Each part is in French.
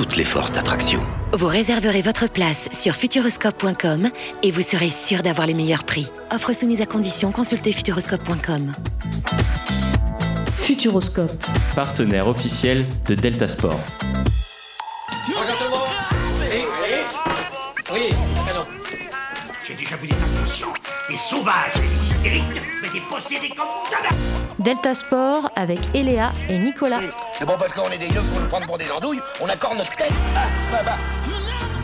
toutes les forces d'attraction. Vous réserverez votre place sur futuroscope.com et vous serez sûr d'avoir les meilleurs prix. Offre soumise à condition, consultez futuroscope.com. Futuroscope. partenaire officiel de Delta Sport. Oui, canon. J'ai déjà vu des inconscients, des sauvages, des hystériques, mais des possédés comme jamais. Delta Sport avec Eléa et Nicolas. C'est bon parce qu'on est des yeux pour nous prendre pour des andouilles, on accorde notre tête. Ah, bah, bah.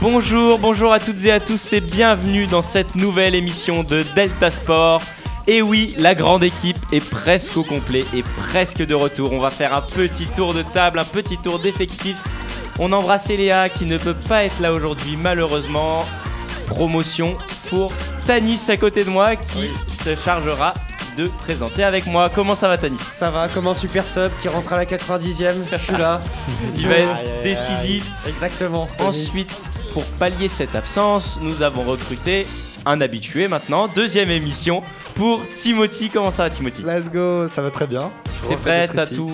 Bonjour, bonjour à toutes et à tous et bienvenue dans cette nouvelle émission de Delta Sport. Et oui, la grande équipe est presque au complet et presque de retour. On va faire un petit tour de table, un petit tour d'effectifs. On embrasse Léa qui ne peut pas être là aujourd'hui malheureusement. Promotion pour Tanis à côté de moi qui se chargera de présenter avec moi. Comment ça va Tanis? Ça va, comme un super sub qui rentre à la 90e, je suis là. Il va être décisif. Exactement. Ensuite, pour pallier cette absence, nous avons recruté un habitué maintenant, deuxième émission pour Timothy. Comment ça va Timothy Let's go, ça va très bien. T'es prêt T'as tout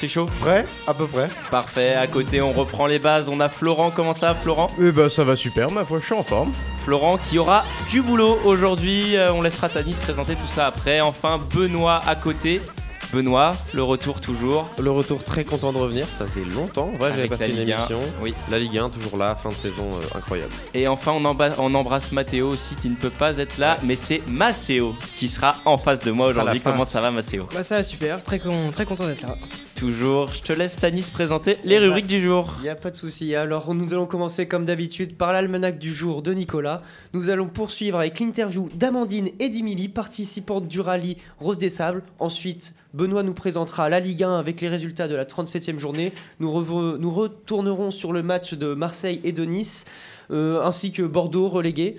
T'es chaud Prêt À peu près. Parfait, à côté on reprend les bases, on a Florent, comment ça Florent Eh bah ça va super, ma foi je suis en forme. Florent qui aura du boulot aujourd'hui, Euh, on laissera Tanis présenter tout ça après. Enfin Benoît à côté. Benoît, le retour toujours. Le retour très content de revenir, ça faisait longtemps. Ouais, j'avais pas fait une Ligue 1. émission. Oui. La Ligue 1 toujours là, fin de saison euh, incroyable. Et enfin, on, emba- on embrasse Mathéo aussi qui ne peut pas être là, mais c'est Macéo qui sera en face de moi aujourd'hui. Comment ça va, Macéo Bah ça va super, très, con- très content d'être là. Toujours. Je te laisse, Tanis, présenter les rubriques du jour. Il n'y a pas de souci. Alors, nous allons commencer comme d'habitude par l'almanach du jour de Nicolas. Nous allons poursuivre avec l'interview d'Amandine et d'Emilie, participantes du rallye Rose des Sables. Ensuite, Benoît nous présentera la Ligue 1 avec les résultats de la 37e journée. Nous, retournerons sur le match de Marseille et de Nice, euh, ainsi que Bordeaux relégué.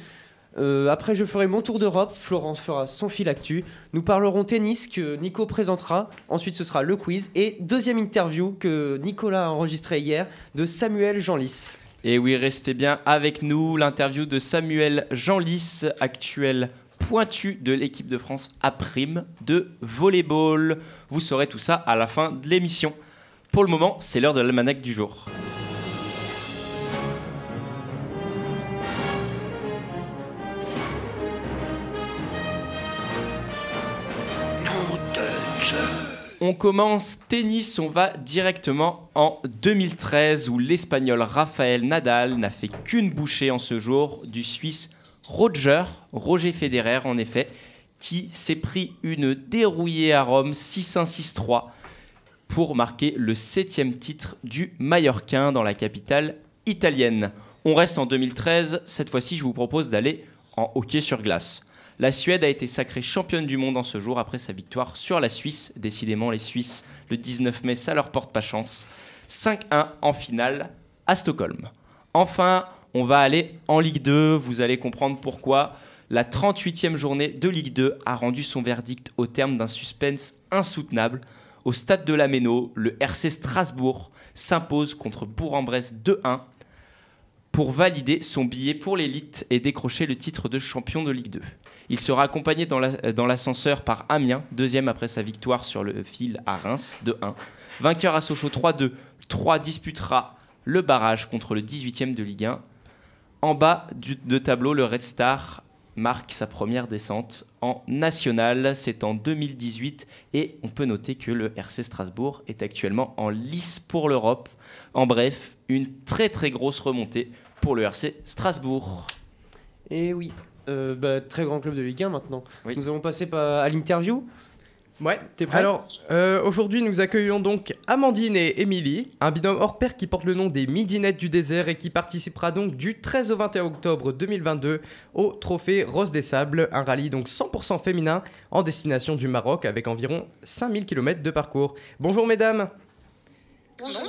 Euh, après, je ferai mon tour d'Europe. Florence fera son fil actu. Nous parlerons tennis que Nico présentera. Ensuite, ce sera le quiz. Et deuxième interview que Nicolas a enregistré hier de Samuel Jeanlis. Et oui, restez bien avec nous. L'interview de Samuel Jeanlis, actuel pointu de l'équipe de France à prime de volleyball. Vous saurez tout ça à la fin de l'émission. Pour le moment, c'est l'heure de l'almanach du jour. On commence tennis, on va directement en 2013 où l'Espagnol Rafael Nadal n'a fait qu'une bouchée en ce jour du Suisse Roger, Roger Federer en effet, qui s'est pris une dérouillée à Rome 6-1-6-3 pour marquer le septième titre du Mallorquin dans la capitale italienne. On reste en 2013, cette fois-ci je vous propose d'aller en hockey sur glace. La Suède a été sacrée championne du monde en ce jour après sa victoire sur la Suisse. Décidément, les Suisses, le 19 mai, ça leur porte pas chance. 5-1 en finale à Stockholm. Enfin, on va aller en Ligue 2. Vous allez comprendre pourquoi. La 38e journée de Ligue 2 a rendu son verdict au terme d'un suspense insoutenable. Au stade de la Méno, le RC Strasbourg s'impose contre Bourg-en-Bresse 2-1 pour valider son billet pour l'élite et décrocher le titre de champion de Ligue 2. Il sera accompagné dans la- dans l'ascenseur par Amiens, deuxième après sa victoire sur le fil à Reims, 2-1. Vainqueur à Sochaux 3-2, 3 disputera le barrage contre le 18e de Ligue 1. En bas du, de tableau, le Red Star marque sa première descente en national. C'est en 2018 et on peut noter que le RC Strasbourg est actuellement en lice pour l'Europe. En bref, une très très grosse remontée pour le RC Strasbourg. Et oui, euh, bah, très grand club de Ligue 1 maintenant. Oui. Nous allons passer à l'interview. Ouais, T'es prêt Alors, euh, aujourd'hui, nous accueillons donc Amandine et Émilie, un binôme hors pair qui porte le nom des Midinettes du désert et qui participera donc du 13 au 21 octobre 2022 au Trophée Rose des Sables, un rallye donc 100% féminin en destination du Maroc avec environ 5000 km de parcours. Bonjour mesdames Bonjour.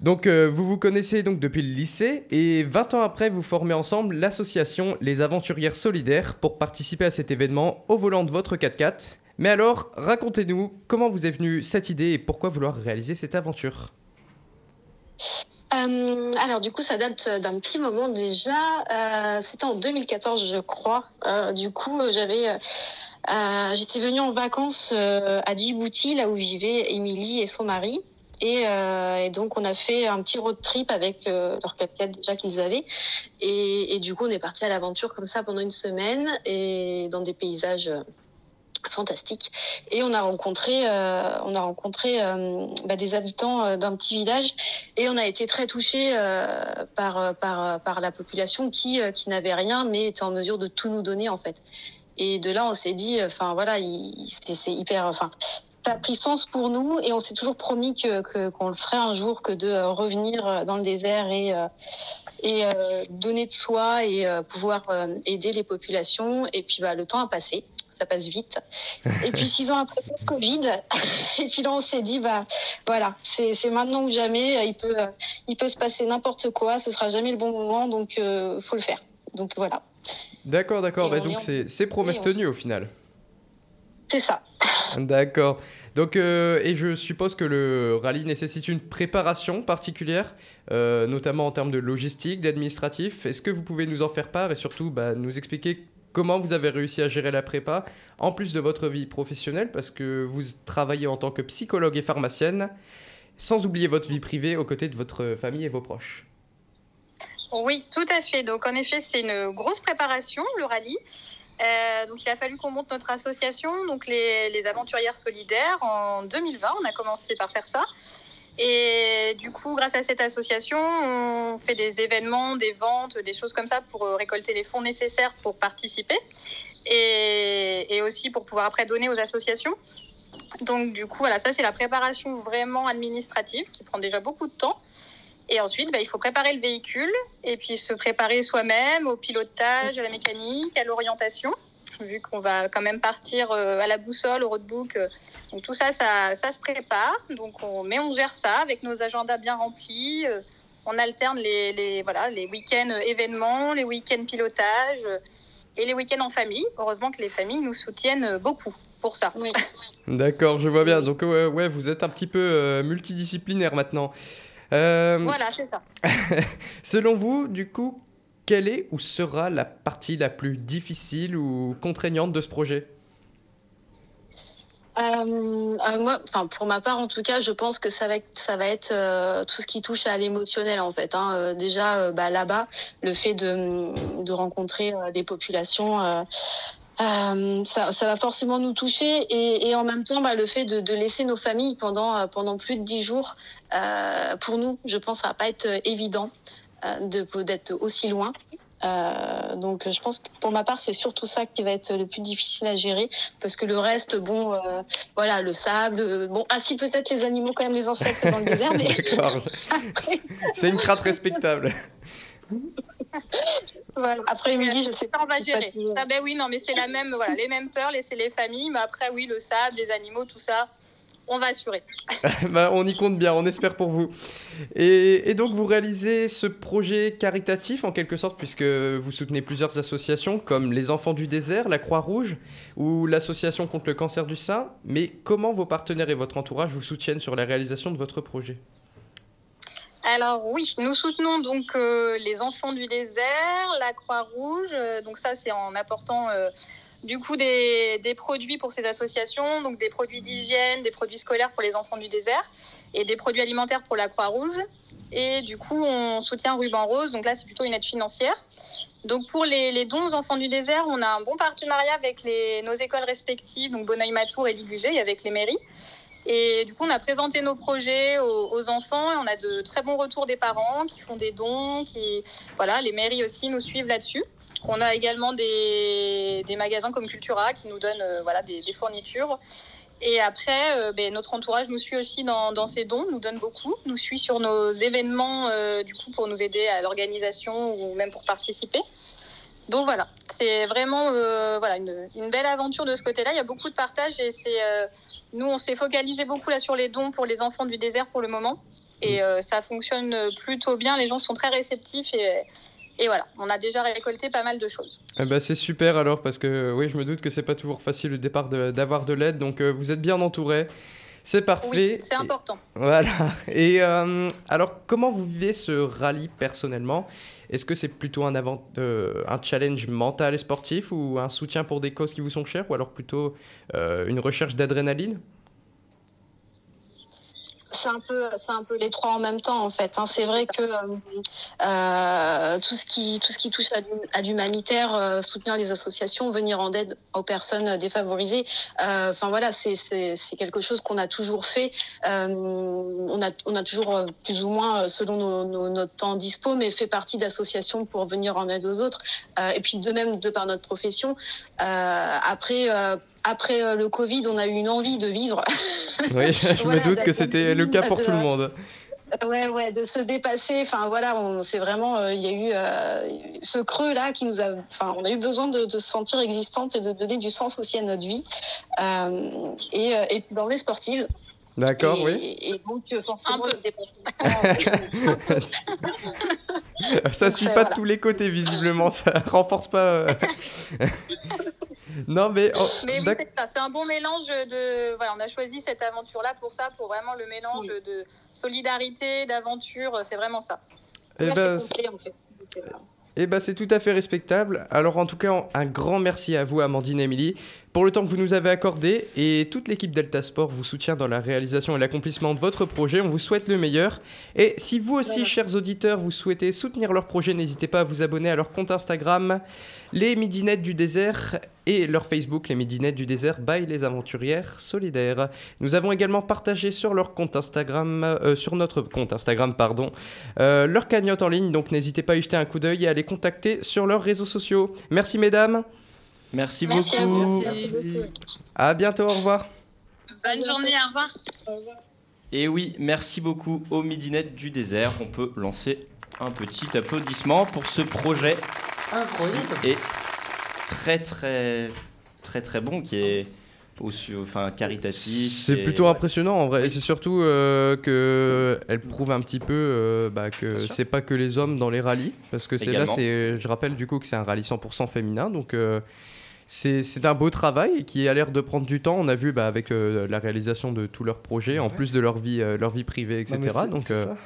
Donc euh, vous vous connaissez donc depuis le lycée et 20 ans après vous formez ensemble l'association Les Aventurières Solidaires pour participer à cet événement au volant de votre 4x4. Mais alors, racontez-nous comment vous est venue cette idée et pourquoi vouloir réaliser cette aventure Euh, alors du coup, ça date d'un petit moment déjà. Euh, C'était en 2014, je crois. Euh, du coup, euh, j'avais, euh, j'étais venue en vacances euh, à Djibouti, là où vivaient Émilie et son mari. Et, euh, donc, on a fait un petit road trip avec euh, leur 4x4 déjà qu'ils avaient. Et, et du coup, on est parti à l'aventure comme ça pendant une semaine et dans des paysages fantastiques. Et on a rencontré, euh, on a rencontré euh, bah, des habitants euh, d'un petit village et on a été très touchés par, par, par la population qui, qui n'avait rien mais était en mesure de tout nous donner en fait. Et de là, on s'est dit, enfin voilà, il- c'est hyper, enfin, ça a pris sens pour nous et on s'est toujours promis que qu'on le ferait un jour, que de revenir dans le désert et et donner de soi et pouvoir aider les populations. Et puis bah, le temps a passé, ça passe vite. Et puis six ans après le Covid, et puis là on s'est dit bah voilà, c'est maintenant ou jamais. Il peut euh, il peut se passer n'importe quoi, ce sera jamais le bon moment, donc euh, faut le faire. Donc voilà, D'accord, d'accord. Et Bah, donc c'est promesse tenue au final. c'est ça. D'accord. Donc, euh, et je suppose que le rallye nécessite une préparation particulière, euh, notamment en termes de logistique, d'administratif. Est-ce que vous pouvez nous en faire part et surtout bah, nous expliquer comment vous avez réussi à gérer la prépa, en plus de votre vie professionnelle, parce que vous travaillez en tant que psychologue et pharmacienne, sans oublier votre vie privée aux côtés de votre famille et vos proches. Oui, tout à fait. Donc, en effet, c'est une grosse préparation, le rallye. Euh, donc, il a fallu qu'on monte notre association, donc les, les Aventurières Solidaires, en 2020. On a commencé par faire ça. Et du coup, grâce à cette association, on fait des événements, des ventes, des choses comme ça pour euh, récolter les fonds nécessaires pour participer et, aussi pour pouvoir après donner aux associations. Donc, du coup, voilà, ça, c'est la préparation vraiment administrative qui prend déjà beaucoup de temps. Et ensuite, bah, il faut préparer le véhicule et puis se préparer soi-même au pilotage, à la mécanique, à l'orientation, vu qu'on va quand même partir euh, à la boussole, au roadbook. euh. Donc tout ça, ça, ça se prépare. Donc on, mais on gère ça avec nos agendas bien remplis. euh, On alterne les, les, voilà, les week-ends événements, les week-ends pilotage euh, et les week-ends en famille. Heureusement que les familles nous soutiennent beaucoup pour ça. D'accord, je vois bien. Donc, ouais, ouais, vous êtes un petit peu euh, multidisciplinaire maintenant. Euh, Voilà, c'est ça. Selon vous, du coup, quelle est ou sera la partie la plus difficile ou contraignante de ce projet? Euh, euh, moi, pour ma part en tout cas, je pense que ça va être, euh, tout ce qui touche à l'émotionnel en fait. hein. Déjà bah, là-bas, le fait de, rencontrer des populations. ça, va forcément nous toucher et, en même temps bah, le fait de, laisser nos familles pendant, pendant plus de dix jours pour nous je pense ça va pas être évident de- d'être aussi loin Euh, donc je pense que pour ma part c'est surtout ça qui va être le plus difficile à gérer parce que le reste bon euh, voilà le sable euh, bon ainsi peut-être les animaux quand même les insectes dans le désert mais D'accord. C'est une crainte respectable. voilà. après Émilie je sais Ça, on va gérer. Ça, ben oui, non, mais c'est la même, voilà, les mêmes peurs, laisser les familles. Mais après, oui, le sable, les animaux, tout ça, on va assurer. bah, on y compte bien, on espère pour vous. Et, et donc, vous réalisez ce projet caritatif en quelque sorte, puisque vous soutenez plusieurs associations comme les Enfants du désert, la Croix-Rouge ou l'Association contre le cancer du sein. Mais comment vos partenaires et votre entourage vous soutiennent sur la réalisation de votre projet? Alors oui, nous soutenons donc euh, les enfants du désert, la Croix-Rouge. euh, donc ça, c'est en apportant euh, du coup des, produits pour ces associations, donc des produits d'hygiène, des produits scolaires pour les enfants du désert et des produits alimentaires pour la Croix-Rouge. Et du coup, on soutient Ruban Rose. Donc là, c'est plutôt une aide financière. Donc pour les, dons aux enfants du désert, on a un bon partenariat avec nos écoles respectives, donc Bonneuil-Matour et Ligugé, avec les mairies. Et du coup, on a présenté nos projets aux, aux enfants et on a de très bons retours des parents qui font des dons. Qui, voilà, les mairies aussi nous suivent là-dessus. On a également des, des magasins comme Cultura qui nous donnent euh, voilà, des, des fournitures. Et après, euh, ben, notre entourage nous suit aussi dans, dans ces dons, nous donne beaucoup, nous suit sur nos événements euh, du coup pour nous aider à l'organisation ou même pour participer. Donc voilà, c'est vraiment euh, voilà, une, une belle aventure de ce côté-là. Il y a beaucoup de partage et c'est euh, nous on s'est focalisé beaucoup là sur les dons pour les enfants du désert pour le moment et euh, ça fonctionne plutôt bien. Les gens sont très réceptifs et, Et voilà, on a déjà récolté pas mal de choses. Eh ben, c'est super alors parce que oui, je me doute que c'est pas toujours facile au départ d'avoir de, l'aide, donc euh, vous êtes bien entouré. C'est parfait. Oui, c'est important. Voilà. Et euh, alors, comment vous vivez ce rallye personnellement? Est-ce que c'est plutôt un, avant- euh, un challenge mental et sportif ou un soutien pour des causes qui vous sont chères? Ou alors plutôt euh, une recherche d'adrénaline? C'est un peu, c'est un peu les trois en même temps en fait. hein. C'est vrai que euh, euh, tout ce qui, tout ce qui touche à, l'hum- à l'humanitaire, euh, soutenir les associations, venir en aide aux personnes défavorisées. euh, Enfin voilà, c'est, c'est, quelque chose qu'on a toujours fait. Euh, on a, on a toujours euh, plus ou moins, euh, selon nos, nos- notre temps dispo, mais fait partie d'associations pour venir en aide aux autres. Euh, et puis de même de par notre profession. Euh, après. Euh, après euh, le Covid, on a eu une envie de vivre. Oui, je me doute que c'était le cas pour De- tout le monde. Ouais, ouais, de se dépasser. Enfin voilà, c'est vraiment, euh, il y a eu euh, ce creux là qui nous a, enfin, on a eu besoin de, de se sentir existante et de donner du sens aussi à notre vie. Euh, et, euh, et puis dans les sportives. D'accord, oui. Et donc euh, forcément le dépassement. ça Donc, suit euh, pas voilà. de tous les côtés, visiblement. Ça renforce pas. non, mais. oh, Mais oui, d'ac- c'est ça. C'est un bon mélange de. Voilà, on a choisi cette aventure-là pour ça, pour vraiment le mélange de solidarité, d'aventure. C'est vraiment ça. Eh Là, ben, c'est complet, en fait. Eh ben, c'est tout à fait respectable. Alors, en tout cas, un grand merci à vous, Amandine et Émilie, pour le temps que vous nous avez accordé. Et toute l'équipe Delta Sport vous soutient dans la réalisation et l'accomplissement de votre projet. On vous souhaite le meilleur. Et si vous aussi, chers auditeurs, vous souhaitez soutenir leur projet, n'hésitez pas à vous abonner à leur compte Instagram, les Midinettes du désert, et leur Facebook, les Midinettes du désert, by les aventurières solidaires. Nous avons également partagé sur leur compte Instagram, euh, sur notre compte Instagram, pardon, euh, leur cagnotte en ligne. Donc n'hésitez pas à y jeter un coup d'œil et à les contacter sur leurs réseaux sociaux. Merci mesdames. Merci, Merci à beaucoup. vous. À bientôt, au revoir. Bonne journée, au revoir. Et oui, merci beaucoup aux Midinettes du désert. On peut lancer un petit applaudissement pour ce projet Incroyable. qui est très très très très bon, qui est aussi, enfin caritatif. C'est et- plutôt impressionnant en vrai. Et c'est surtout euh, que elle prouve un petit peu euh, bah, que c'est pas que les hommes dans les rallyes. Parce que c'est là, c'est, je rappelle du coup que c'est un rallye 100% féminin. Donc euh, c'est, un beau travail qui a l'air de prendre du temps. On a vu bah, avec euh, la réalisation de tous leurs projets, en plus de leur vie, euh, leur vie privée, etc. Non, donc, c'est euh, ça.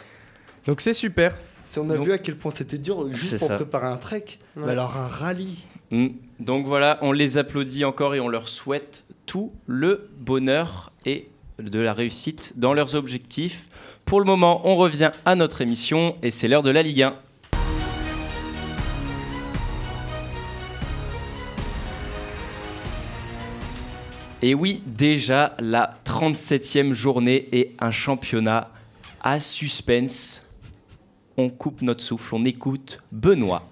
donc c'est super. Si on a Donc- vu à quel point c'était dur juste pour ça. préparer un trek, mais alors un rallye. Mm. Donc voilà, on les applaudit encore et on leur souhaite tout le bonheur et de la réussite dans leurs objectifs. Pour le moment, on revient à notre émission et c'est l'heure de la Ligue 1. Et oui, déjà la 37e journée et un championnat à suspense. On coupe notre souffle, on écoute Benoît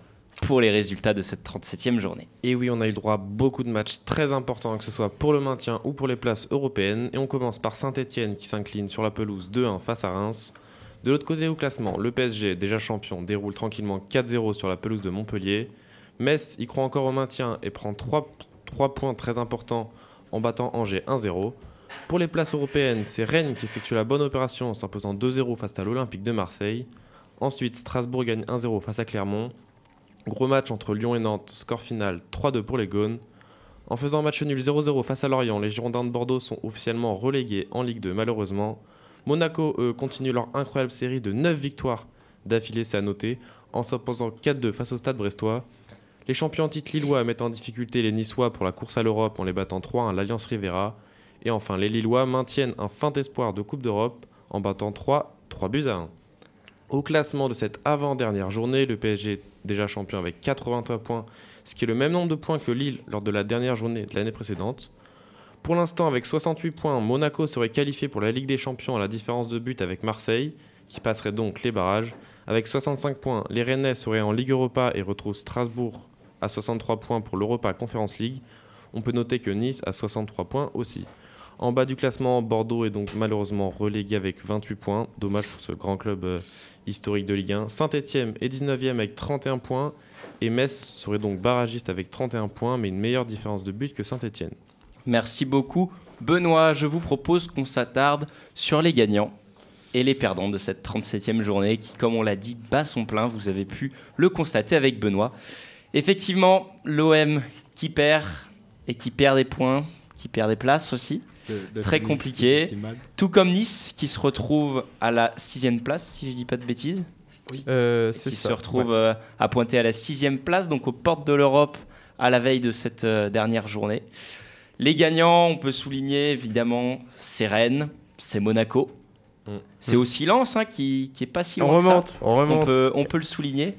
pour les résultats de cette 37e journée. Et oui, on a eu droit à beaucoup de matchs très importants, que ce soit pour le maintien ou pour les places européennes. Et on commence par Saint-Etienne qui s'incline sur la pelouse 2-1 face à Reims. De l'autre côté au classement, le PSG, déjà champion, déroule tranquillement 4-0 sur la pelouse de Montpellier. Metz y croit encore au maintien et prend 3, points très importants en battant Angers 1-0. Pour les places européennes, c'est Rennes qui effectue la bonne opération en s'imposant 2-0 face à l'Olympique de Marseille. Ensuite, Strasbourg gagne 1-0 face à Clermont. Gros match entre Lyon et Nantes, score final 3-2 pour les Gaunes. En faisant match nul 0-0 face à Lorient, les Girondins de Bordeaux sont officiellement relégués en Ligue 2 malheureusement. Monaco, eux, continuent leur incroyable série de 9 victoires d'affilée, c'est à noter, en s'imposant 4-2 face au Stade brestois. Les champions titre lillois mettent en difficulté les Niçois pour la course à l'Europe en les battant 3 à l'Alliance Rivera. Et enfin, les Lillois maintiennent un fin espoir de Coupe d'Europe en battant 3, 3 buts à 1. Au classement de cette avant-dernière journée, le PSG est déjà champion avec 83 points, ce qui est le même nombre de points que Lille lors de la dernière journée de l'année précédente. Pour l'instant, avec 68 points, Monaco serait qualifié pour la Ligue des Champions à la différence de but avec Marseille, qui passerait donc les barrages. Avec 65 points, les Rennais seraient en Ligue Europa et retrouvent Strasbourg à 63 points pour l'Europa Conference League. On peut noter que Nice a 63 points aussi. En bas du classement, Bordeaux est donc malheureusement relégué avec 28 points. Dommage pour ce grand club euh, historique de Ligue 1. Saint-Etienne est 19e avec 31 points. Et Metz serait donc barragiste avec 31 points, mais une meilleure différence de but que Saint-Etienne. Merci beaucoup. Benoît, je vous propose qu'on s'attarde sur les gagnants. et les perdants de cette 37e journée qui, comme on l'a dit, bat son plein. Vous avez pu le constater avec Benoît. Effectivement, l'OM qui perd et qui perd des points, qui perd des places aussi. Très Nice, compliqué. qui fait mal. Tout comme Nice qui se retrouve à la sixième place, si je dis pas de bêtises. Euh, c'est qui ça, se retrouve ouais. euh, à pointer à la sixième place, donc aux portes de l'Europe à la veille de cette euh, dernière journée. Les gagnants, on peut souligner évidemment, c'est Rennes, c'est Monaco. C'est Mm. aussi Lens hein, qui, qui est pas si On loin que ça. remonte, on remonte. peut, on peut le souligner.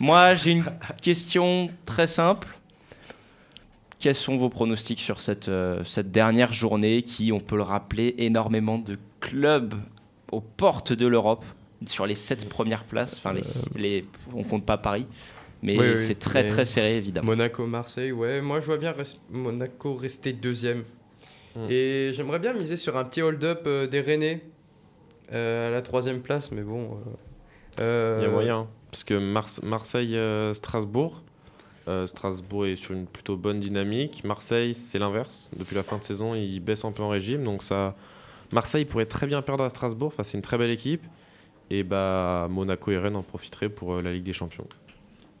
Moi, j'ai une question très simple. Quels sont vos pronostics sur cette, euh, cette dernière journée qui, on peut le rappeler, énormément de clubs aux portes de l'Europe sur les sept premières places? Enfin, les, les, on compte pas Paris, mais Oui, oui, c'est très mais très serré évidemment. Monaco, Marseille, ouais. Moi, je vois bien res- Monaco rester deuxième. Hmm. Et j'aimerais bien miser sur un petit hold-up euh, des Rennais euh, à la troisième place, mais bon. euh, Il y a moyen. hein. Parce que Mars- Marseille-Strasbourg. Strasbourg est sur une plutôt bonne dynamique. Marseille, c'est l'inverse. Depuis la fin de saison, ils baissent un peu en régime. Donc ça, Marseille pourrait très bien perdre à Strasbourg. Enfin, c'est une très belle équipe. Et bah, Monaco et Rennes en profiteraient pour euh, la Ligue des Champions.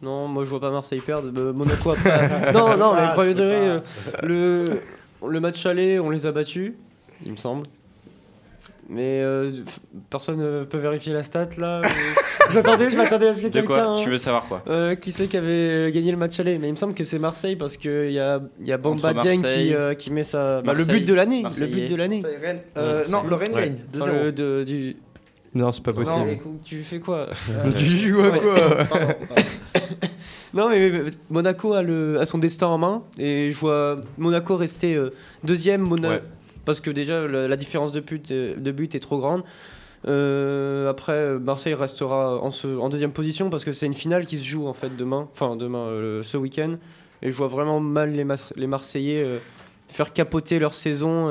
Non, moi je vois pas Marseille perdre. Euh, Monaco après. non, non, mais Ah, premier degré, euh, le, le match aller, on les a battus, il me semble. Mais euh, personne ne peut vérifier la stat là. euh. je m'attendais, je m'attendais à ce que De quoi quelqu'un. Tu veux savoir quoi euh, qui c'est qui avait gagné le match aller Mais il me semble que c'est Marseille parce qu'il y a, il y a Bamba Dieng qui, euh, qui met sa. bah, le but de l'année. Le but de l'année. Euh, non, le Rennes Ouais. gagne. Enfin, 2-0. le- de- du... Non, c'est pas Non, possible. mais tu fais quoi Tu joues à Ouais. quoi Pardon, pardon. Non, mais mais Monaco a, le, a son destin en main et je vois Monaco rester euh, deuxième Mona- Ouais. Parce que déjà la, la différence de but, est- de but est trop grande. Euh, après, Marseille restera en, ce- en deuxième position parce que c'est une finale qui se joue en fait demain, enfin demain, euh, ce week-end. Et je vois vraiment mal les, Mar- les Marseillais euh, faire capoter leur saison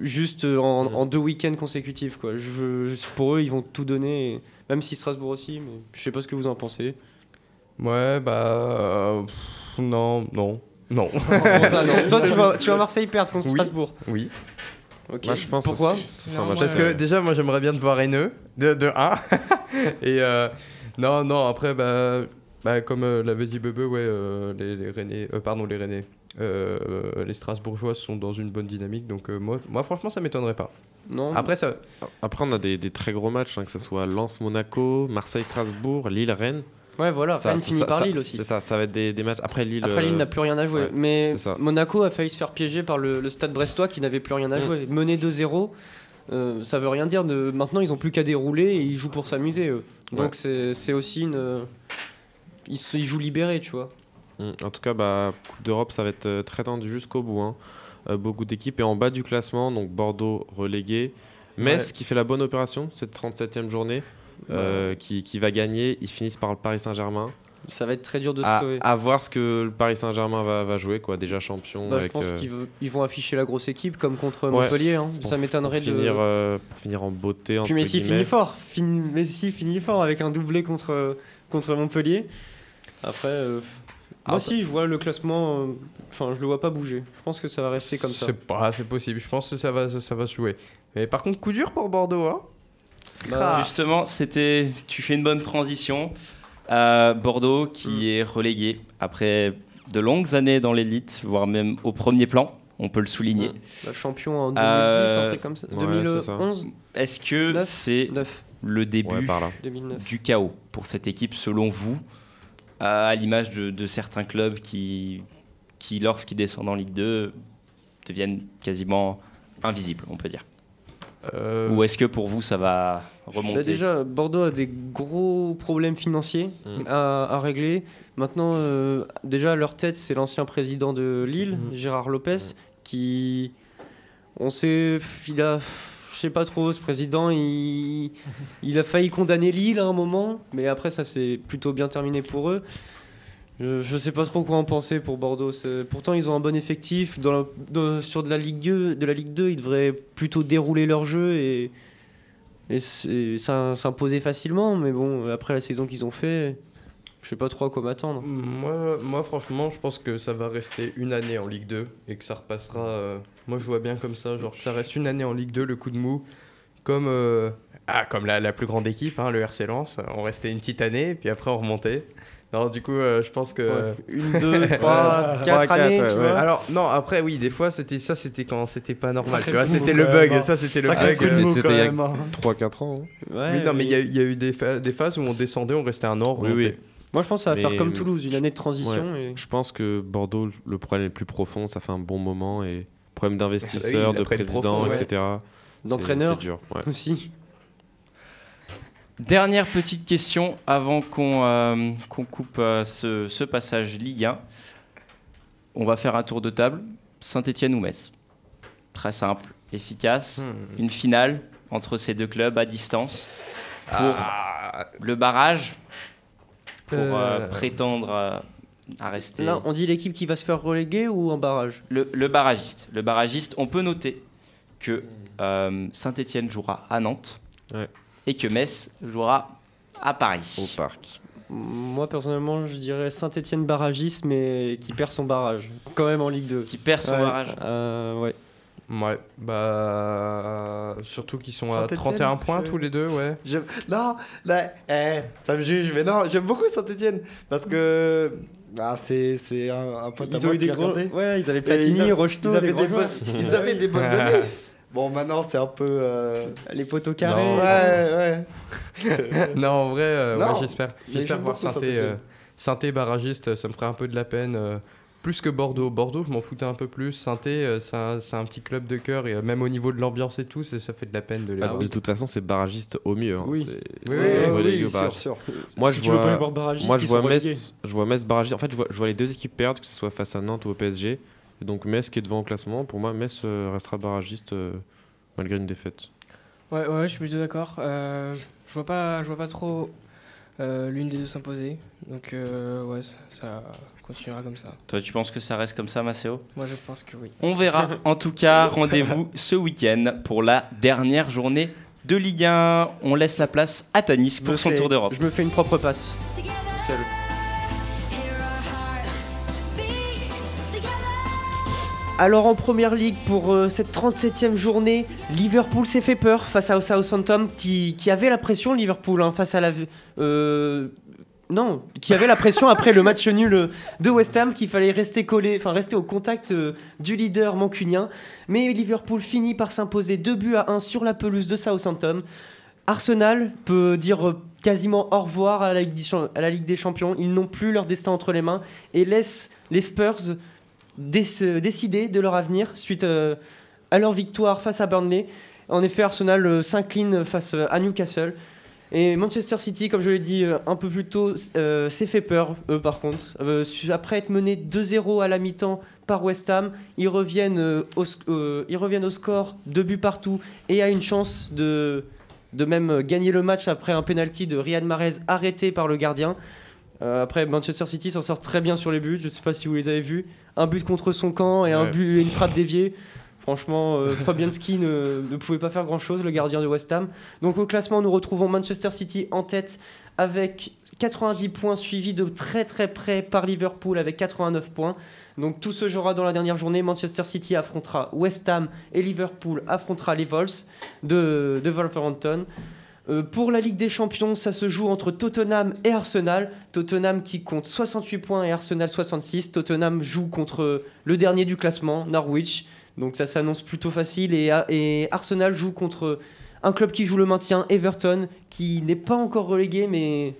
juste en, en deux week-ends consécutifs. Quoi. Je, je- pour eux, ils vont tout donner, et- même si Strasbourg aussi, mais je sais pas ce que vous en pensez. Ouais, bah. pff, non, non, non. Toi, tu vas, tu vas Marseille perdre contre Oui. Strasbourg. Oui. Ok. Moi, je pense Pourquoi que Non, match Parce que déjà, moi, j'aimerais bien te voir haineux, de, de 1. Et euh, non, non, après, bah, bah, comme euh, l'avait dit Bebe, ouais, euh, les, les Rennais, euh, pardon, les Rennais, euh, euh, les Strasbourgeois sont dans une bonne dynamique, donc euh, moi, moi, franchement, ça m'étonnerait pas. Non. Après, ça, Après, on a des, des très gros matchs, hein, que ce soit Lens-Monaco, Marseille-Strasbourg, Lille-Rennes. Ouais, voilà. Ça- Rennes ça- finit ça- par ça- Lille aussi. C'est ça, ça va être des, des matchs. Après, Lille. Après, Lille euh, n'a plus rien à jouer. ouais, mais. Monaco a failli se faire piéger par le, le stade brestois qui n'avait plus rien à Mm. jouer. Mené 2-0, euh, ça veut rien dire. De... Maintenant, ils ont plus qu'à dérouler et ils jouent pour s'amuser. eux. Donc, Ouais. c'est aussi une. Ils, se- ils jouent libérés, tu vois. Mm. En tout cas, bah, Coupe d'Europe, ça va être euh, très tendu jusqu'au bout. hein. Euh, beaucoup d'équipes. Et en bas du classement, donc Bordeaux relégué. Metz Ouais. qui fait la bonne opération, cette 37e journée, euh, qui, qui va gagner. Ils finissent par le Paris Saint-Germain. Ça va être très dur de se À, sauver. à voir ce que le Paris Saint-Germain va, va jouer, quoi. Déjà champion. Bah, je pense euh, qu'ils ils vont afficher la grosse équipe comme contre ouais, Montpellier. hein. Ça m'étonnerait de. finir, euh, pour finir en beauté. Puis entre Messi guillemets. finit fort. Fin- Messi finit fort avec un doublé contre, contre Montpellier. Après, euh, Ah, moi ça- aussi, je vois le classement. euh, Enfin, je le vois pas bouger. Je pense que ça va rester comme ça. c'est pas, c'est possible. Je pense que ça va, ça va se jouer. Mais par contre, coup dur pour Bordeaux, hein. Bah, Justement, c'était. Tu fais une bonne transition. Euh, Bordeaux qui est relégué après de longues années dans l'élite, voire même au premier plan. On peut le souligner. bah, champion en 2010, Euh, un truc comme ça. ouais, 2011, Est-ce que c'est 9, le début Ouais, par là. 2009. du chaos pour cette équipe selon vous, à l'image de, de certains clubs qui, qui lorsqu'ils descendent en Ligue 2, deviennent quasiment invisibles, on peut dire? Euh, Ou est-ce que pour vous ça va remonter déjà, Bordeaux a des gros problèmes financiers Mm. à, à régler. Maintenant, euh, déjà, à leur tête, c'est l'ancien président de Lille, Mm. Gérard Lopez, qui. On sait. Il a. Je sais pas trop, ce président, il, il a failli condamner Lille à un moment, mais après, ça s'est plutôt bien terminé pour eux. Je, je sais pas trop quoi en penser pour Bordeaux. Pourtant, ils ont un bon effectif. Sur de la, Ligue 2, de la Ligue 2, ils devraient plutôt dérouler leur jeu et, s'imposer facilement. Mais bon, après la saison qu'ils ont fait, je sais pas trop à quoi m'attendre. Moi, franchement, je pense que ça va rester une année en Ligue 2 et que ça repassera. euh, moi, je vois bien comme ça, genre ça reste une année en Ligue 2, le coup de mou, comme, euh, ah, la plus grande équipe, hein, le RC Lens. On restait une petite année, puis après on remontait. Non, du coup, euh, je pense que. Ouais. Une, deux, trois, quatre années, tu vois. Alors, non, après, oui, des fois, c'était ça, c'était quand c'était pas normal, Ça tu vois. C'était le bug, hein. ça, c'était le bug. C'était quand il y a même, hein. 3-4 ans. hein. Ouais, oui, non, mais il y, a- y eu des, pha- des phases où on descendait, on restait un an, Oui. Moi, je pense que ça va faire comme Toulouse, une année de transition. Ouais. et- Je pense que Bordeaux, le problème est plus profond, ça fait un bon moment et problème d'investisseurs, oui, de président, profond, ouais. etc. D'entraîneur aussi. Dernière petite question avant qu'on euh, coupe euh, ce, ce passage Ligue 1. On va faire un tour de table. Saint-Etienne ou Metz? Très simple, efficace. Hmm. Une finale entre ces deux clubs à distance pour Ah. le barrage, pour euh, Euh. prétendre euh, à rester. Là, on dit l'équipe qui va se faire reléguer ou en barrage? Le, le barragiste. Le barragiste, on peut noter que euh, Saint-Etienne jouera à Nantes Ouais. Et que Metz jouera à Paris. Au parc. Moi, personnellement, je dirais Saint-Etienne barragiste, mais qui perd son barrage. Quand même en Ligue 2. Qui perd son Ouais, barrage. euh, ouais. Ouais, bah. Surtout qu'ils sont à Saint-Étienne, 31 points je- tous les deux, ouais. Non, là, eh, ça me juge, mais non, j'aime beaucoup Saint-Etienne parce que ah, c'est c'est un, un pote à Ils moi ont eu des gros. Ouais, ils avaient Platini, Rocheteau, ils avaient des des bonnes années. Bon, maintenant, c'est un peu. euh, Les poteaux carrés. Non. Ouais, ouais. non, en vrai, euh, ouais, j'espère. mais J'espère voir Saint-Étienne. euh, Sainté barragiste, ça me ferait un peu de la peine. euh, plus que Bordeaux. Bordeaux, je m'en foutais un peu plus. Euh, c'est un, petit club de cœur et euh, même au niveau de l'ambiance et tout, ça fait de la peine de les Bah, voir. De toute façon, c'est barragiste au mieux. hein. Oui. C'est- Oui, c'est oui, oui, au sûr. Moi, Si je tu veux vois, pas les voir barragistes, moi, je vois. Metz, je vois Metz barragiste. En fait, je vois, je vois les deux équipes perdre, que ce soit face à Nantes ou au PSG. Et donc Metz qui est devant au classement. Pour moi, Metz euh, restera barragiste euh, malgré une défaite. Ouais, ouais, je suis plutôt d'accord. Euh, je vois pas, je vois pas trop euh, l'une des deux s'imposer. Donc euh, ouais, ça, ça continuera comme ça. Toi, tu penses que ça reste comme ça, Maceo Moi, je pense que oui. On verra. En tout cas, rendez-vous ce week-end pour la dernière journée de Ligue 1. On laisse la place à Tanis pour son fais- tour d'Europe. Je me fais une propre passe. Tout seul. Alors en première ligue pour euh, cette 37e journée, Liverpool s'est fait peur face à Southampton qui, avait la pression Liverpool hein, face à la euh, non, qui avait la pression après le match nul euh, de West Ham qu'il fallait rester collé, enfin rester au contact du leader mancunien. Mais Liverpool finit par s'imposer 2 buts à 1 sur la pelouse de Southampton. Arsenal peut dire quasiment au revoir à la Ligue des, Champions. Ils n'ont plus leur destin entre les mains et laissent les Spurs décider de leur avenir suite euh, à leur victoire face à Burnley. En effet, Arsenal euh, s'incline face euh, à Newcastle. Et Manchester City, comme je l'ai dit un peu plus tôt, s'est fait peur, eux par contre. Après être mené 2-0 à la mi-temps par West Ham, ils reviennent, au, ils reviennent au score, deux buts partout, et a une chance de, de même gagner le match après un penalty de Riyad Mahrez arrêté par le gardien. Après, Manchester City s'en sort très bien sur les buts. Je ne sais pas si vous les avez vus. Un but contre son camp et un but une frappe déviée. Franchement, euh, Fabianski ne, ne pouvait pas faire grand-chose, le gardien de West Ham. Donc au classement, nous retrouvons Manchester City en tête avec 90 points, suivi de très très près par Liverpool avec 89 points. Donc tout se jouera dans la dernière journée. Manchester City affrontera West Ham et Liverpool affrontera les Vols de, de Wolverhampton. Euh, pour la Ligue des Champions, ça se joue entre Tottenham et Arsenal. Tottenham qui compte 68 points et Arsenal 66. Tottenham joue contre le dernier du classement, Norwich. Donc ça s'annonce plutôt facile. Et, et Arsenal joue contre un club qui joue le maintien, Everton, qui n'est pas encore relégué, mais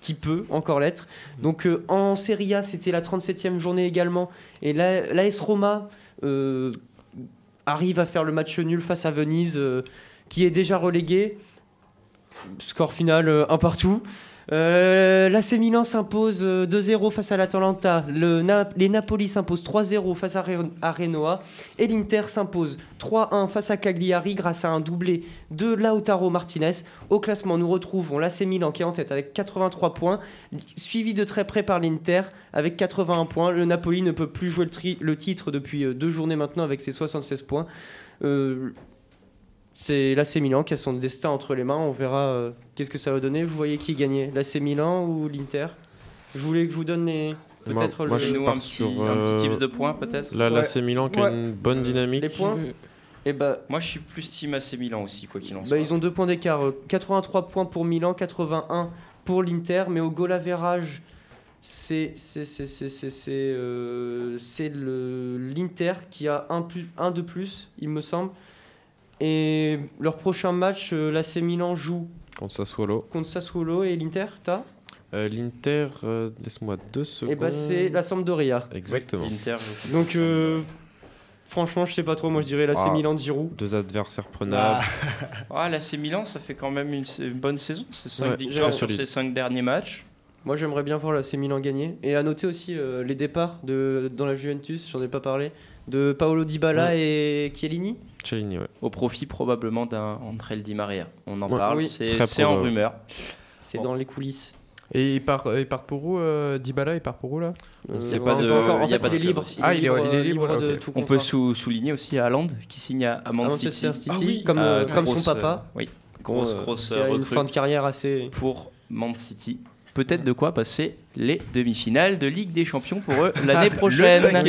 qui peut encore l'être. Donc euh, en Serie A, c'était la 37e journée également. Et la- l'AS Roma euh, arrive à faire le match nul face à Venise, euh, qui est déjà relégué. Score final euh, un partout. Euh, L'AC Milan s'impose euh, 2-0 face à l'Atalanta. Le les Napoli s'imposent 3-0 face à, à Renoa. Et l'Inter s'impose 3-1 face à Cagliari grâce à un doublé de Lautaro Martinez. Au classement, nous retrouvons l'AC Milan qui est en tête avec 83 points, suivi de très près par l'Inter avec 81 points. Le Napoli ne peut plus jouer le, titre depuis euh, deux journées maintenant avec ses 76 points. Euh, c'est l'AC Milan qui a son destin entre les mains. On verra euh, qu'est-ce que ça va donner. Vous voyez qui gagnait L'AC Milan ou l'Inter? Je voulais que je vous donne les. Peut-être moi, le- je Nous, pars un petit- sur, un petit euh, tips de points, peut-être Là, Ouais. l'AC Milan qui a une bonne dynamique. Les points Et bah, Moi, je suis plus team AC Milan aussi, quoi qu'il en soit. bah, ils ont deux points d'écart. euh, 83 points pour Milan, 81 pour l'Inter. Mais au goal average, c'est c'est c'est c'est c'est c'est euh, c'est le l'Inter qui a un plus un de plus, il me semble. Et leur prochain match, euh, l'AC Milan joue Contre Sassuolo. contre Sassuolo et l'Inter, t'as Euh, L'Inter, euh, laisse-moi deux secondes. Et bah c'est la Sampdoria. Exactement. Donc euh, franchement, je sais pas trop. Moi, je dirais l'AC Ah. Milan de Giroud. Deux adversaires prenables. Ah, l'AC Milan, ça fait quand même une, une bonne saison. C'est 5 Ouais, victoires sur ses 5 derniers matchs. Moi, j'aimerais bien voir l'AC Milan gagner. Et à noter aussi euh, les départs de, dans la Juventus, j'en ai pas parlé, de Paolo Dybala et Chiellini. Cellini, ouais. Au profit probablement d'un André Di Maria. On en Ouais. parle, Oui. c'est en rumeur. C'est Bon. dans les coulisses. Et il part, il part pour où euh, Dybala, il part pour où là? Euh, sait on pas sait encore. En fait, pas il est club libre. Ah, il est- libre, il est euh, libre, de tout On peut sou- souligner aussi Haaland qui signe à, à à Man Manchester City. City, Ah oui. comme, Euh, euh, comme son grosse, papa. euh, oui, grosse, Euh, grosse une fin de carrière assez. pour Man City. Peut-être de quoi passer les demi-finales de Ligue des Champions pour eux l'année prochaine.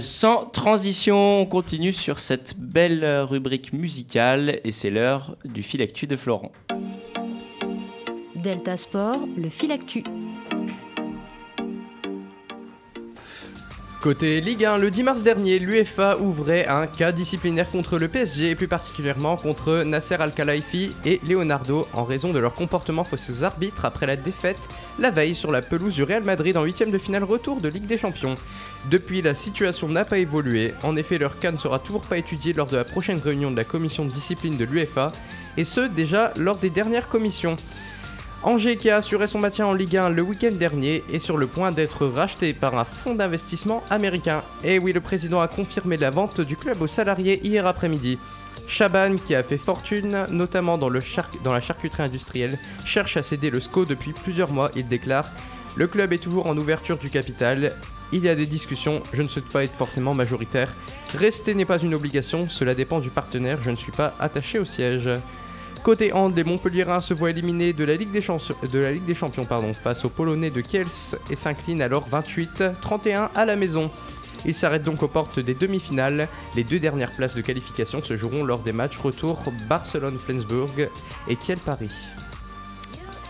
Sans transition, on continue sur cette belle rubrique musicale et c'est l'heure du fil actu de Florent. Delta Sport, le fil actu. Côté Ligue 1, le 10 mars dernier, l'UEFA ouvrait un cas disciplinaire contre le PSG et plus particulièrement contre Nasser Al-Khelaifi et Leonardo en raison de leur comportement face aux arbitres après la défaite la veille sur la pelouse du Real Madrid en huitième de finale retour de Ligue des Champions. Depuis, la situation n'a pas évolué. En effet, leur cas ne sera toujours pas étudié lors de la prochaine réunion de la commission de discipline de l'UEFA et ce déjà lors des dernières commissions. Angers qui a assuré son maintien en Ligue 1 le week-end dernier est sur le point d'être racheté par un fonds d'investissement américain. Et oui, le président a confirmé la vente du club aux salariés hier après-midi. Chaban, qui a fait fortune, notamment dans, la charcuterie industrielle, cherche à céder le SCO depuis plusieurs mois. Il déclare Le club est toujours en ouverture du capital. Il y a des discussions, je ne souhaite pas être forcément majoritaire. Rester n'est pas une obligation, cela dépend du partenaire, je ne suis pas attaché au siège. Côté hand, les Montpelliérains se voient éliminés de la Ligue des, Champions face aux Polonais de Kiels et s'inclinent alors 28-31 à la maison. Ils s'arrêtent donc aux portes des demi-finales. Les deux dernières places de qualification se joueront lors des matchs retour Barcelone-Flensburg et Kiel-Paris.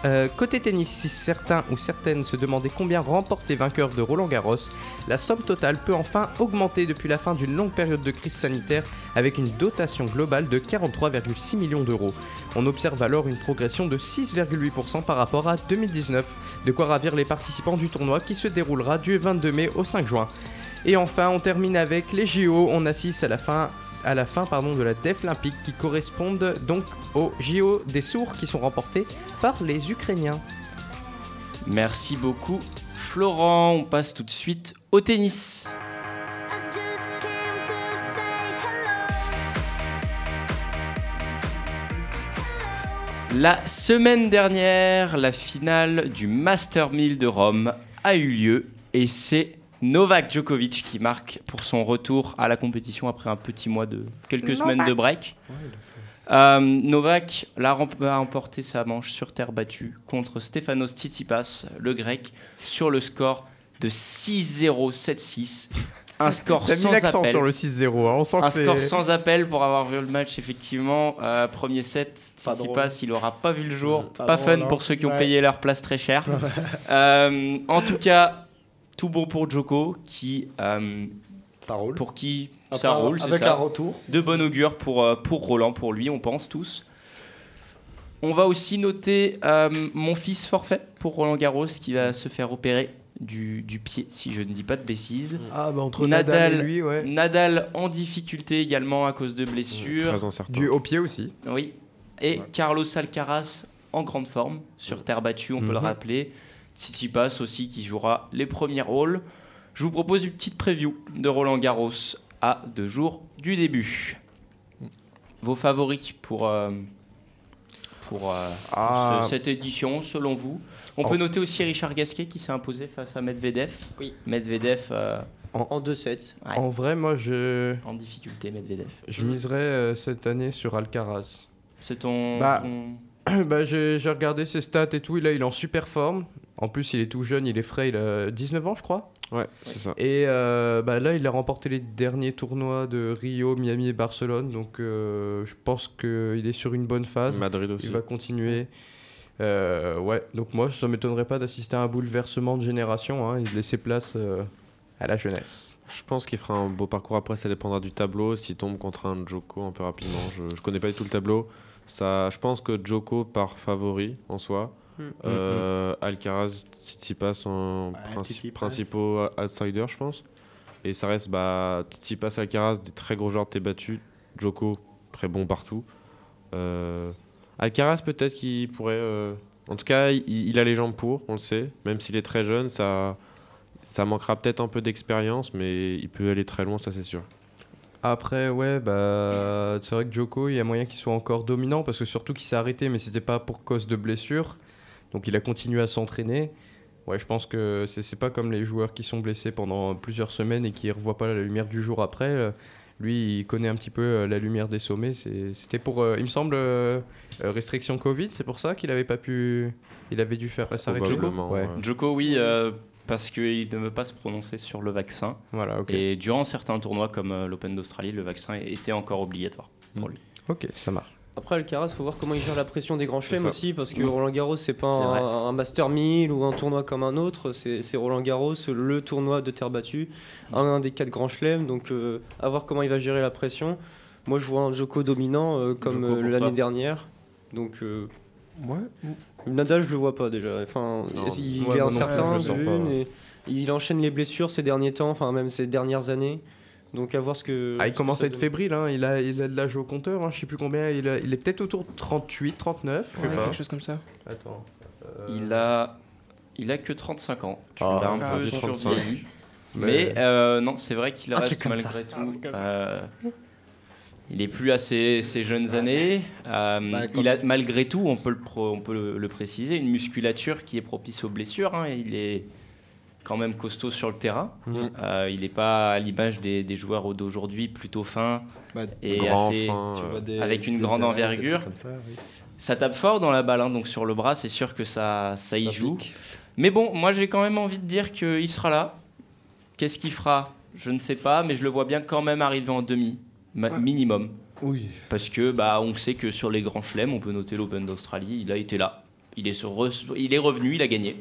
Euh, côté tennis, si certains ou certaines se demandaient combien remportent les vainqueurs de Roland Garros, la somme totale peut enfin augmenter depuis la fin d'une longue période de crise sanitaire avec une dotation globale de 43,6 millions d'euros. On observe alors une progression de 6,8% par rapport à 2019, de quoi ravir les participants du tournoi qui se déroulera du 22 mai au 5 juin. Et enfin, on termine avec les JO. On assiste à la fin, à la fin pardon, de la DEF olympique qui correspondent donc aux JO des sourds qui sont remportés par les Ukrainiens. Merci beaucoup Florent. On passe tout de suite au tennis. La semaine dernière, la finale du Master 1000 de Rome a eu lieu et c'est Novak Djokovic qui marque pour son retour à la compétition après un petit mois de quelques semaines de break. Euh, Novak a remporté sa manche sur terre battue contre Stefanos Tsitsipas, le grec, sur le score de 6-0, 7-6. Un score sans appel. sur le 6-0, hein, on sent Un que score sans appel pour avoir vu le match, effectivement. Euh, premier set, Pas Tsitsipas, il aura pas vu le jour. Pas Pas, drôle, fun hein. pour ceux qui ont Ouais. payé leur place très cher. Euh, en tout cas, tout bon pour Joko, qui, euh, Ça roule. pour qui Après, ça roule, Avec ça. un retour. De bon augure pour, euh, pour Roland, pour lui, on pense tous. On va aussi noter euh, mon fils forfait pour Roland Garros qui va se faire opérer du, du pied, si je ne dis pas de bêtises. Ah, bah entre Nadal, et lui, ouais. Nadal en difficulté également à cause de blessures. Très incertain. Du au pied aussi. Oui. Et Carlos Alcaraz en grande forme sur terre battue, on peut le Mhm. Rappeler. Tsitsipas aussi qui jouera les premiers rôles. Je vous propose une petite preview de Roland Garros à deux jours du début. Vos favoris pour, euh, pour, euh, pour Ah. ce- cette édition, selon vous? On Oh. peut noter aussi Richard Gasquet qui s'est imposé face à Medvedev. Oui. Medvedev euh, En 2-7. ouais, En vrai, moi, je, en difficulté, Medvedev. je miserais euh, cette année sur Alcaraz. C'est ton, Bah, ton- bah, j'ai j'ai regardé ses stats et tout, et là il est en super forme. En plus, il est tout jeune, il est frais, il a 19 ans, je crois. Ouais, c'est ça. Et euh, bah, là, il a remporté les derniers tournois de Rio, Miami et Barcelone. Donc, euh, je pense qu'il est sur une bonne phase. Madrid aussi. Il va continuer. Euh, ouais, donc moi, ça m'étonnerait pas d'assister à un bouleversement de génération. Hein, et de laisser place à la jeunesse. Je pense qu'il fera un beau parcours. Après, ça dépendra du tableau. S'il tombe contre un Joko un peu rapidement, je, je connais pas du tout le tableau. Ça, je pense que Joko part favori en soi. Mm. Euh, Alcaraz, Tsitsipas sont princi- principaux outsiders, je pense. Et ça reste bah, Tsitsipas, Alcaraz, des très gros joueurs de t'es battu. Joko, très bon partout. Euh, Alcaraz, peut-être qu'il pourrait. euh, En tout cas, il, il a les jambes pour, on le sait. Même s'il est très jeune, ça, ça manquera peut-être un peu d'expérience, mais il peut aller très loin, ça c'est sûr. Après, ouais, bah, c'est vrai que Joko, il y a moyen qu'il soit encore dominant parce que surtout qu'il s'est arrêté, mais c'était pas pour cause de blessure. Donc il a continué à s'entraîner. Ouais, je pense que c'est pas comme les joueurs qui sont blessés pendant plusieurs semaines et qui ne revoient pas la lumière du jour après. Lui, il connaît un petit peu euh, la lumière des sommets. C'était pour, euh, il me semble, euh, restriction Covid. C'est pour ça qu'il avait pas pu. Il avait dû faire s'arrêter Joko? Probablement, Ouais. ouais. Joko, oui, euh, parce qu'il ne veut pas se prononcer sur le vaccin. Voilà, ok. Et durant certains tournois comme l'Open d'Australie, le vaccin était encore obligatoire pour lui. Ok, ça marche. Après Alcaraz, faut voir comment il gère la pression des grands chelems aussi, parce que Mm. Roland Garros, c'est pas un, un Master 1000 ou un tournoi comme un autre, c'est Roland Garros, le tournoi de terre battue, un, des quatre grands chelems, donc euh, à voir comment il va gérer la pression. Moi, je vois un Joko dominant euh, comme euh, l'année dernière, donc euh, Ouais. Nadal, je le vois pas déjà. Enfin, Non, il moi est incertain, je le sens d'une, pas. et il enchaîne les blessures ces derniers temps, enfin même ces dernières années. Donc à voir ce que. Ah, il commence à être donne. fébrile, hein. il, a, il a de l'âge au compteur, hein. je sais plus combien, il, a- il est peut-être autour de 38, 39, je sais Ouais, pas. quelque chose comme ça. Attends. euh, Il a, il a que 35 ans. Tu Ah, l'as un ah, peu j'ai 35. survieilli. Mais- Mais euh, non, c'est vrai qu'il truc reste malgré ça. tout. Ça. euh, il est plus à ses, ses jeunes années. Euh, Bah, il a malgré tout, on peut, le, pro- on peut le, le préciser, une musculature qui est propice aux blessures. hein. Il est quand même costaud sur le terrain. Mhm. Euh, il n'est pas à l'image des, des joueurs d'aujourd'hui, plutôt fin Bah, et grand, assez, fin, tu euh, vois des- avec une grande envergure. ça, oui. Ça tape fort dans la balle, hein, donc sur le bras, c'est sûr que ça, ça y Ça joue. pique. Mais bon, moi j'ai quand même envie de dire qu'il sera là. Qu'est-ce qu'il fera? Je ne sais pas, mais je le vois bien quand même arriver en demi, ma- Ah. minimum. Oui. Parce que bah, on sait que sur les grands chelems, on peut noter l'Open d'Australie, il a été là. Il est, sur re- il est revenu, il a gagné.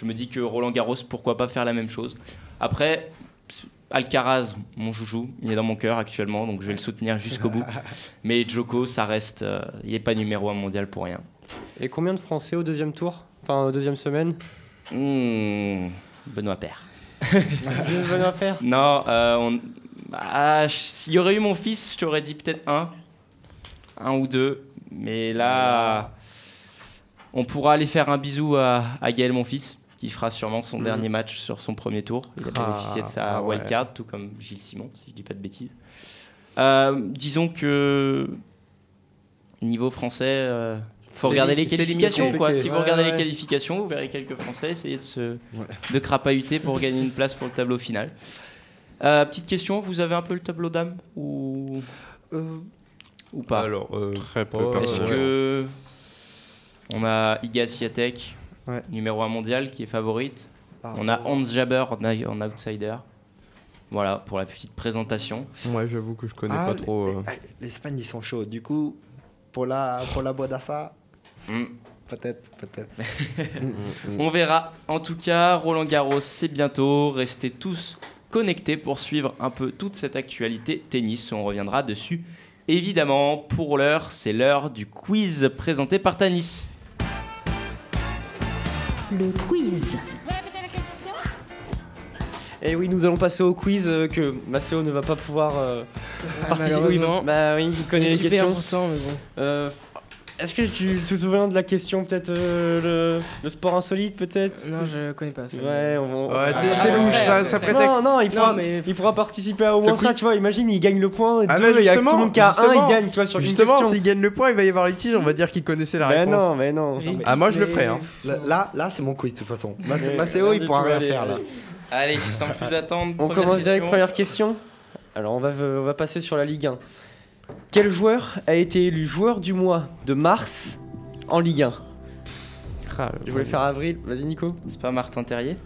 Je me dis que Roland Garros, pourquoi pas faire la même chose Après, Alcaraz, mon joujou, il est dans mon cœur actuellement, donc je vais le soutenir jusqu'au bout. Mais Joko, ça reste. euh, il n'est pas numéro un mondial pour rien. Et combien de Français au deuxième tour? Enfin, au deuxième semaine? Hmm, Benoît Père. Juste Benoît Paire? Non, euh, on- ah, s'il y aurait eu mon fils, je t'aurais dit peut-être un. Un ou deux. Mais là, on pourra aller faire un bisou à, à Gaël, mon fils, qui fera sûrement son Mhm. dernier match sur son premier tour. Il a Ah, bénéficié de sa ah ouais. wildcard, tout comme Gilles Simon, si je dis pas de bêtises. Euh, disons que niveau français, euh, faut regarder les qualifications. Quoi. Si vous regardez ouais. les qualifications, vous verrez quelques Français essayer de se Ouais. de crapahuter pour gagner une place pour le tableau final. Euh, petite question, vous avez un peu le tableau d'âme ou Euh, ou pas? Alors, euh, Très peu, pas- Est-ce que on a Iga Swiatek, Ouais. numéro 1 mondial, qui est favorite. ah, On a Hans Jaber en, outsider. Voilà pour la petite présentation. Ouais, j'avoue que je connais Ah, pas trop. euh. ah, L'Espagne, ils sont chauds. Du coup, pour la, pour la Bodassa, Hmm. peut-être, peut-être. On verra. En tout cas, Roland Garros, c'est bientôt. Restez tous connectés pour suivre un peu toute cette actualité tennis. On reviendra dessus. Évidemment, pour l'heure, c'est l'heure du quiz présenté par Tanis. Le quiz. Et oui, nous allons passer au quiz euh, que Maceo ne va pas pouvoir euh, participer. Oui, bah oui, il connaît C'est les super questions. important, mais bon. Euh, Est-ce que tu, te souviens de la question, peut-être euh, le, le sport insolite, peut-être Non, je connais pas ça. Ouais, on, on- Ouais, c'est Ah, c'est ouais. louche, ça, ça prête à- Non, non, il, Non, pourra, mais- il pourra participer à au moins ça, tu vois. Imagine, il gagne le point, Ah, deux, mais il y a tout le justement, monde qui a un, il gagne, tu vois, sur Justement, s'il gagne le point, il va y avoir litige, on va dire qu'il connaissait la Mais réponse. non, mais non. J'ai une Ah, moi, je le ferai, mais- hein. Là, là, c'est mon quiz, de toute façon. Mais- Maceo, il pourra rien aller, faire, là. allez. Sans plus attendre. On commence direct, première question. Alors, on va, on va passer sur la Ligue 1. Quel joueur a été élu joueur du mois de mars en Ligue 1 Ah, Je voulais faire avril. Vas-y, Nico. C'est pas Martin Terrier?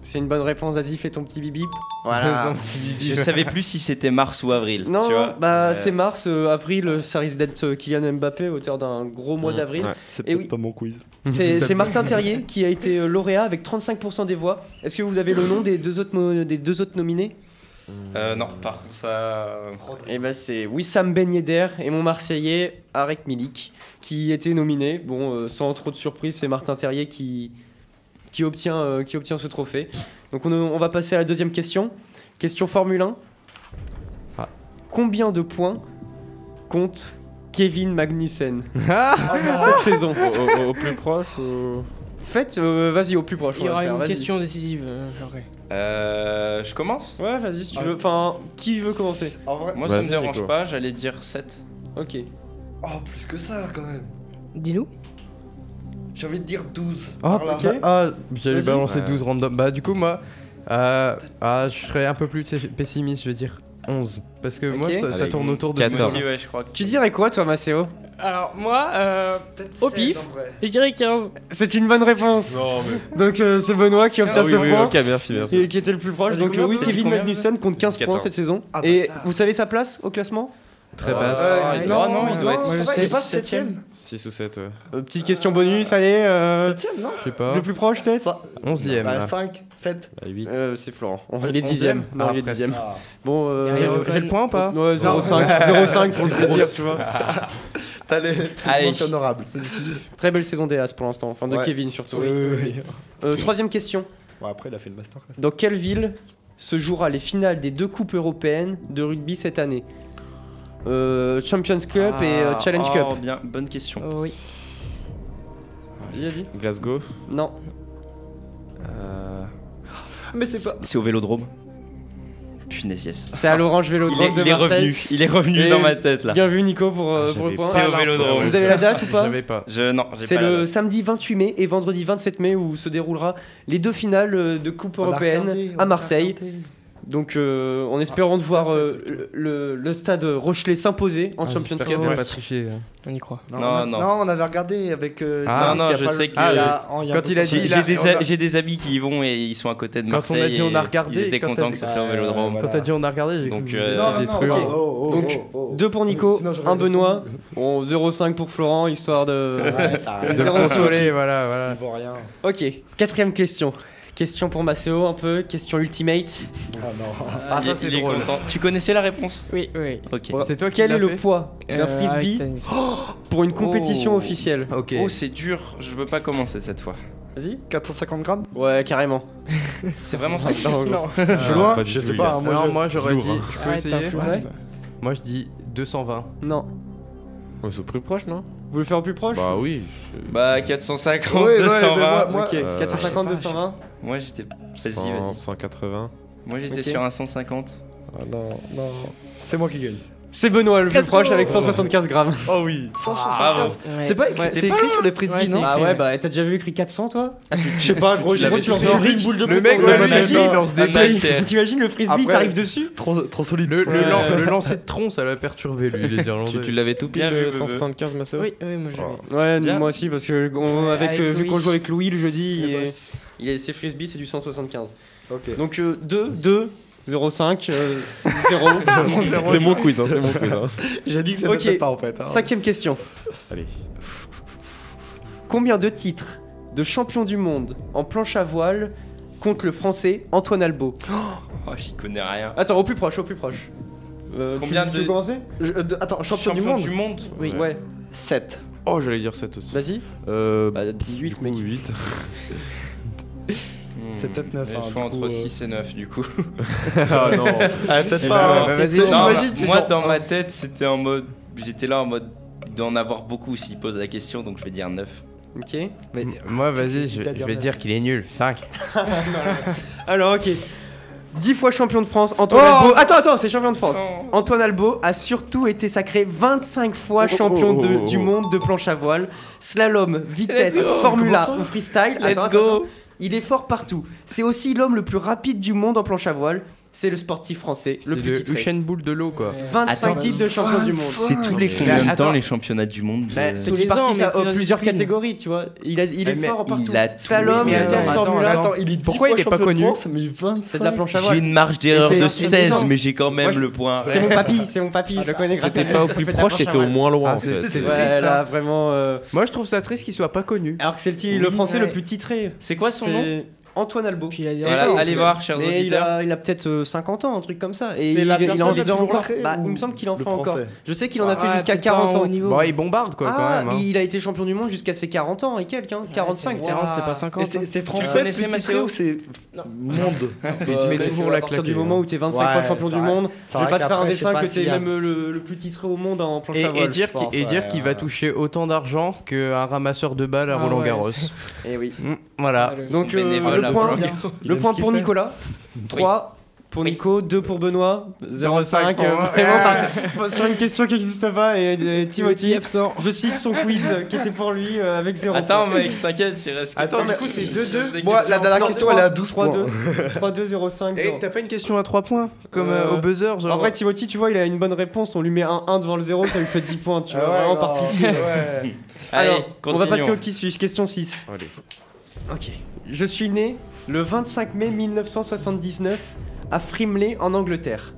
C'est une bonne réponse. Vas-y, fais ton petit bibip. Voilà. Je savais plus si c'était mars ou avril. Non, tu vois. bah Euh, c'est mars, euh, avril, euh, ça risque d'être euh, Kylian Mbappé, auteur d'un gros mois Mmh, d'avril. ouais. C'est Et peut-être oui. pas mon quiz. C'est c'est Martin Terrier qui a été euh, lauréat avec 35% des voix. Est-ce que vous avez le nom des deux autres, mo- des deux autres nominés? Euh, non, par contre, ça. Eh ben c'est Wissam Ben Yedder et mon Marseillais Arek Milik qui étaient nominés. Bon, euh, sans trop de surprise, c'est Martin Terrier qui, qui, obtient, euh, qui obtient ce trophée. Donc on, on va passer à la deuxième question. Question Formule 1. Ah. Combien de points compte Kevin Magnussen? Ah cette saison Au, au- au plus proche ou... Faites, euh, vas-y, au plus proche. Il y va aura le faire, une vas-y. question décisive euh, après. Euh, je commence? Ouais, vas-y, si tu Ah. veux. Enfin, qui veut commencer? En vrai. Moi, ça me dérange Nico. pas, j'allais dire 7. Ok. Oh, plus que ça quand même. Dis-nous. J'ai envie de dire 12. Ah, par là. ok. ah, j'allais Vas-y. balancer Ouais. 12 random. Bah, du coup, moi, euh, ah, je serais un peu plus pessimiste, je vais dire 11. Parce que moi, ça, tourne autour de 14. Si, ouais, je crois que. Tu dirais quoi, toi, Maceo Alors, moi, euh, Au 16, pif. je dirais 15. C'est une bonne réponse. Non, mais. Donc euh, c'est Benoît qui obtient Ah oui, ce oui, point. ok, merci, merci. Et qui était le plus proche. T'as dit Donc combien, oui, Benoît T'as dit Kevin combien, Magnussen compte 15 points 14. cette saison. Ah, Et bâtard. vous savez sa place au classement Très Euh, basse. Euh, Ah, non, non, il doit être- non, je sais, pas septième. 7ème. 6 ou 7, ouais. Euh, Petite question bonus, allez. euh, 7ème, non Je sais pas. le plus proche peut-être Ça- 11ème. Bah, 5, 7. Bah, 8. Euh, C'est Florent. Il est Onzième dixième. Non, il est presque. dixième. Ah. Bon, euh, J'ai le point ou pas Ouais, 0,5 0,5 pour le plaisir, tu vois. T'as les honorables. Très belle saison des As pour l'instant. Enfin, de. Kevin surtout. Oui, oui, oui. Euh, troisième question. Bon, après, il a fait le masterclass. Dans quelle ville se jouera les finales des deux coupes européennes de rugby cette année? Euh, Champions Cup et euh, Ah, Challenge oh, Cup. bien, bonne question. Oh, oui. Vas-y, vas-y. Glasgow. Non. Euh, Mais c'est pas. C'est au vélodrome. Punaise, yes. C'est à l'Orange Il Vélodrome est, de il est revenu, il est revenu Et dans ma tête là. Bien vu Nico pour, Ah, pour le point. C'est au vélodrome. Vous avez la date ou pas J'avais pas. Je, non, C'est le samedi 28 mai et vendredi 27 mai où se déroulera les deux finales de Coupe On européenne regardé, à Marseille. Donc euh, en espérant de voir euh, le, le stade Rochelet s'imposer en Ah, Champions j'espère Cup. qu'on va Ouais. pas tricher. hein. On y croit. Non, Non, on a- non. non, on avait regardé avec. euh, Ah, non, il y a je pas sais le- que- il y a- en- il y a Quand peu il a de- dit, J'ai il a- j'ai des, on a- j'ai des amis qui y vont et ils sont à côté de Quand on a Marseille. dit on a et regardé, Ils étaient quand contents t'as que dit- ça soit au vélodrome. Quand t'as dit on a regardé, j'ai Donc, cru que euh, Non, non, des ok. Oh, oh, Donc, oh, oh. Deux pour Nico, Sinon, j'aurais un répondu. Benoît, bon 0,5 pour Florent, histoire de... Ouais, t'as De consoler, voilà, voilà. Il vaut rien. Ok, quatrième question. Question pour Maceo un peu, question ultimate. Ah non. Ah, ça, Il- c'est drôle. content. Tu connaissais la réponse Oui, oui. Ok. C'est toi qui Quel est le poids d'un Euh, frisbee tennis. pour une compétition Oh. officielle Ok. Oh, c'est dur. Je veux pas commencer cette fois. Vas-y 450 grammes Ouais, carrément. C'est vraiment ça. Non, Non. Je suis loin Je sais pas. moi, Alors je- moi j'aurais dit, hein. je peux Ouais, essayer. Moi je dis 220. Non. Ouais, c'est au plus proche, non? Vous le faire au plus proche? Bah oui. Bah 450, Ouais, ouais, mais 220. moi- moi- Ok, Euh, 450, je sais pas, 220. Moi j'étais. Vas-y, 100, vas-y. 180. Moi j'étais Ok. sur un 150. Ah non, non. C'est moi qui gagne. C'est Benoît le plus proche avec 175 grammes. Oh oui. 175. Bravo. C'est pas écrit, Ouais, c'est t'es écrit sur les frisbees, Ouais, non Ah ouais, bah t'as déjà vu écrit 400 toi Je sais pas, gros, j'ai l'avais tu fais une boule de Le mec, il lance des. T'imagines le frisbee, Après- t'arrives dessus Trop, trop solide. Le, le, Ouais. lan- le lancer de tronc, ça l'a perturbé lui, les Irlandais. Tu, tu l'avais tout Bien pile vu, le Bebe. 175, ma soeur Oui, oui, moi j'avais. Oh. Ouais, Bien. moi aussi parce que on- Ouais, avec, avec euh, vu Louis. qu'on joue avec Louis le jeudi, il est, il est- frisbee c'est du 175. Ok. Donc euh, 2, 2, 0,5, euh, 0. C'est mon quiz, hein, c'est mon quiz. hein. J'ai dit que ça pas en fait. hein. Cinquième question. Allez. Combien de titres de champion du monde en planche à voile compte le français Antoine Albo Oh, j'y connais rien. Attends, au plus proche, au plus proche. Euh, Combien tu, de- Tu veux commencer? Je- euh, de- Attends, champion, du monde monde Oui. Ouais. 7. Oh, j'allais dire 7 aussi. Vas-y. Euh. Bah 18 du coup, mec. 8. C'est peut-être neuf, J'ai hein, le du choix coup, entre euh. 6 et 9 du coup. ah non. Ah, peut-être Eh pas. ben, hein, bah, c'est- vas-y. Non, moi genre- dans ma tête c'était en mode. J'étais là en mode d'en avoir beaucoup s'il pose la question donc je vais dire 9. Ok. Mais- Moi, vas-y, je, je vais dire qu'il est nul. 5. Alors ok. 10 fois champion de France, Antoine Oh Albo. Attends, attends, c'est champion de France. Oh. Antoine Albo a surtout été sacré 25 fois champion de- oh, oh, oh. du monde de planche à voile, slalom, vitesse, formula ou freestyle. Let's Attends, go. attends, attends. Il est fort partout. C'est aussi l'homme le plus rapide du monde en planche à voile. C'est le sportif français le plus le titré. Usain Bolt de l'eau, quoi. 25 Attends, titres de champion du monde. C'est tous les combien de temps les championnats du monde Bah, de- c'est Tous mais à plusieurs catégories, tu vois. Il, a, il est Mais fort partout. il a Slalom, attends, Formule attends, 1. Attends, il est Pourquoi 10 il est pas connu France, mais 25. C'est de la planche à J'ai voile. une marge d'erreur de c'est- c'est 16, deux ans. mais j'ai quand même le point. C'est mon papy, c'est mon papy, je le connais grâce à C'était pas au plus proche, c'était au moins loin Ah, en c'est- fait. c'est- là, vraiment. euh, Moi, je trouve ça triste qu'il soit pas connu. Alors que c'est le, le français le plus titré. C'est quoi son nom? Antoine Albo. Puis il a Voilà, allez voir, chers Et il auditeurs. a, il a peut-être euh, 50 ans, un truc comme ça. Et C'est il, la il personne en plus encore. Bah, ou il me semble qu'il en le fait encore. français Je sais qu'il en a fait jusqu'à peut-être pas 40 au ans. niveau. Bon, il bombarde, quoi, Ah, quand même. hein. il a été champion du monde jusqu'à ses 40 ans et quelques, hein, 45. 40, c'est pas Et 50. c'est- hein. C'est Tu français connaissais, plus titré Mathéo ou c'est monde Mais tu mets toujours la à partir claque. du moment où tu es 25 Ouais, fois champion du monde, je vais vrai pas te faire un qu'après, je sais dessin pas que s'il tu y es a- même le, le plus titré au monde en planche Et, à et voile. dire je qu'il pense, et dire ouais. qu'il va toucher autant d'argent qu'un ramasseur de balles à Ah Roland Garros. Et oui. Voilà. Ah, Donc euh, bénévole le point, le pour. Nicolas, 3 pour Nico, 2 pour Benoît, 0,5 pour euh, moi. vraiment par- sur une question qui n'existe pas et Timothy absent. je cite son quiz qui était pour lui euh, avec 0 Attends, mec, t'inquiète, il reste. que Attends, du coup, c'est 2-2. des Moi, la dernière question, 3, elle est à 12 3, points. 2, 3, 2, 0, 5. Et t'as pas une question à 3 points Comme euh, Euh, au buzzer genre... En vrai, Timothy, tu vois, il a une bonne réponse. On lui met un 1 devant le 0, ça lui fait 10 points, tu vois, Ah ouais, vraiment non, par pitié. ouais. Allez, Alors, on va passer au qui suis-je Question 6. Allez. Ok. Je suis né le 25 mai 1979 à Frimley, en Angleterre.